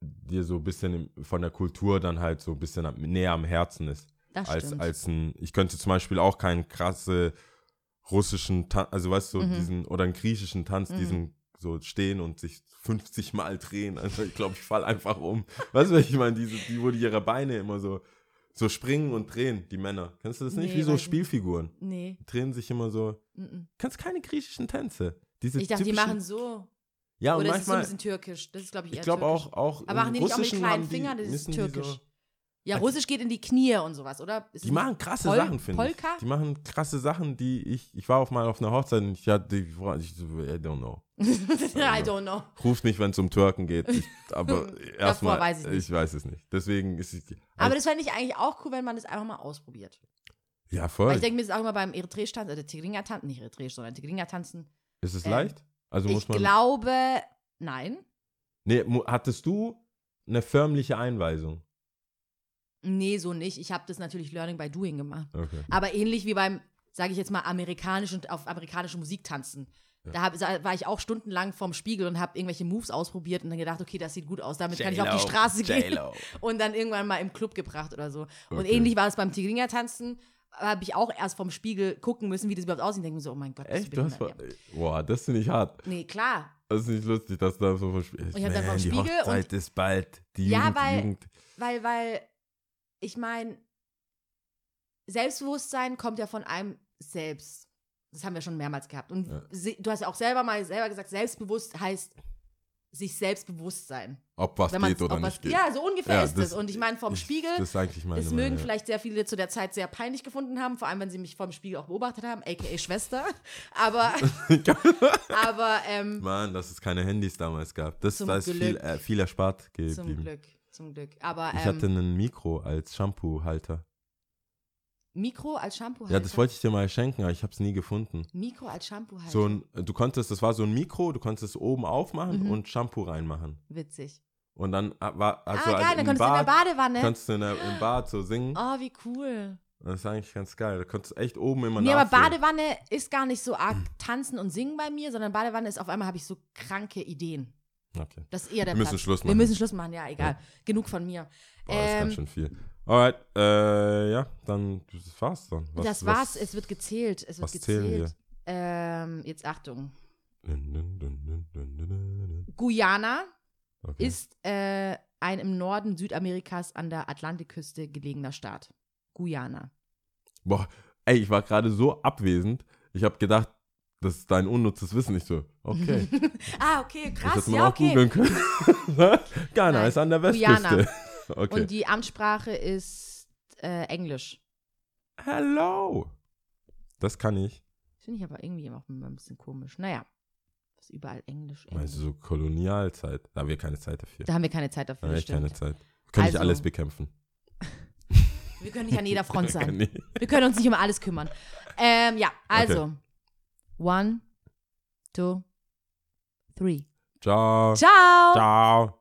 dir so ein bisschen von der Kultur dann halt so ein bisschen näher am Herzen ist. Das als, stimmt. als ein, ich könnte zum Beispiel auch keinen krasse russischen Tanz, also weißt du, so Mhm. diesen, oder einen griechischen Tanz, diesen so stehen und sich 50 Mal drehen. Also ich glaube, ich fall einfach um. Weißt du, was ich meine? Diese, die, wo die ihre Beine immer so, so springen und drehen, die Männer. Kennst du das nicht? Nee, Wie so. Spielfiguren. nee. Drehen sich immer so. mm-mm. Kennst keine griechischen Tänze. Diese Ich dachte, die machen so. Ja, und Oder ist es so ein manchmal, bisschen türkisch? Das ist, glaube ich, eher ich glaube auch, auch Aber machen die nicht auch mit kleinen die- Fingern? Das ist die türkisch. Ja, Russisch geht in die Knie und sowas, oder? Ist Die machen nicht krasse Pol- Sachen, finde ich. Polka? Die machen krasse Sachen, die ich. Ich war auf mal auf einer Hochzeit und ich hatte ich I don't know. I don't know. Ruft mich, wenn es um Türken geht. Ich, aber erstmal. weiß ich nicht. Ich weiß es nicht. Deswegen ist es. Aber das fände ich eigentlich auch cool, wenn man das einfach mal ausprobiert. ja, Weil voll. ich denke mir, das ist auch immer beim Eritreisch-Tanzen, oder Tigrinya-Tanzen, nicht Eritreisch, sondern Tigrinya-Tanzen. ist es ähm, leicht? Also muss Ich man. glaube, nein. nee, hattest du eine förmliche Einweisung? Nee, so nicht. Ich habe das natürlich Learning by Doing gemacht. Okay. Aber ähnlich wie beim, sage ich jetzt mal, amerikanischen auf amerikanische Musik tanzen. Da hab, da war ich auch stundenlang vorm Spiegel und habe irgendwelche Moves ausprobiert und dann gedacht, okay, das sieht gut aus, damit kann ich auf die Straße gehen. Und dann irgendwann mal im Club gebracht oder so. Und Okay. ähnlich war es beim Tigrinya tanzen. Habe ich auch erst vorm Spiegel gucken müssen, wie das überhaupt aussieht. Und denke mir so, oh mein Gott, bist Echt? Du hast mal, boah, das finde ich hart. ja. Nee, klar. Das ist nicht lustig, dass da so verspielt. ich hab dann vom die Spiegel Hochzeit ist bald. Die Ja, Jugend, weil- die Jugend. Weil, weil, ich meine, Selbstbewusstsein kommt ja von einem selbst. Das haben wir schon mehrmals gehabt. Und Ja. du hast ja auch selber mal selber gesagt, selbstbewusst heißt sich selbstbewusst sein. Ob was man geht oder was, nicht geht. Ja, so ungefähr Ja, ist das- es. Und ich meine, vorm Ich- Spiegel, Das eigentlich meine das mögen Meinung, vielleicht sehr viele zu der Zeit sehr peinlich gefunden haben, vor allem wenn sie mich vorm Spiegel auch beobachtet haben, aka Schwester. Aber, aber ähm, Mann, dass es keine Handys damals gab. Das Zum da ist viel, äh, viel erspart zum geblieben. Glück, zum Glück. Aber Ich ähm, hatte ein Mikro als Shampoo-Halter. Mikro als Shampoo Ja, das wollte ich dir mal schenken, aber ich habe es nie gefunden. Mikro als Shampoo halt. So ein, du konntest, das war so ein Mikro, du konntest es oben aufmachen Mhm. und Shampoo reinmachen. Witzig. Und dann äh, war also ah, geil, dann im konntest du in der Bad, Badewanne. kannst du in der, im Bad so singen. Oh, wie cool. Das ist eigentlich ganz geil. Da konntest du echt oben immer Nee, aber nachfüllen. Badewanne ist gar nicht so arg tanzen und singen bei mir, sondern Badewanne ist auf einmal habe ich so kranke Ideen. Okay. Das ist eher der Wir müssen Platz. Schluss Wir machen. müssen Schluss machen, ja, egal. Genug von mir. Boah, das ist Ähm, ganz schön viel. Alright, äh, ja, dann das war's dann. Was, das war's, Was, es wird gezählt. Es wird was zählen gezählt. Ähm, jetzt Achtung. Guyana Okay. ist äh, ein im Norden Südamerikas an der Atlantikküste gelegener Staat. Guyana. Boah, ey, ich war gerade so abwesend. Ich habe gedacht, das ist dein unnützes Wissen. Ich so, okay. Ah, okay, Das krass, hätte man ja, auch okay. googeln können. Ghana Nein, ist an der. Westküste. Okay. Und die Amtssprache ist äh, Englisch. Hello. Das kann ich. Finde ich aber irgendwie auch immer ein bisschen komisch. Naja, ist überall Englisch. Meinst du Englisch. so Kolonialzeit? Da haben wir keine Zeit dafür. Da haben wir keine Zeit Da dafür. haben wir das keine Zeit. Wir können Also- nicht alles bekämpfen. Wir können nicht an jeder Front sein. Wir können uns nicht um alles kümmern. Ähm, ja, also. One, two, three. Ciao. Ciao. Ciao.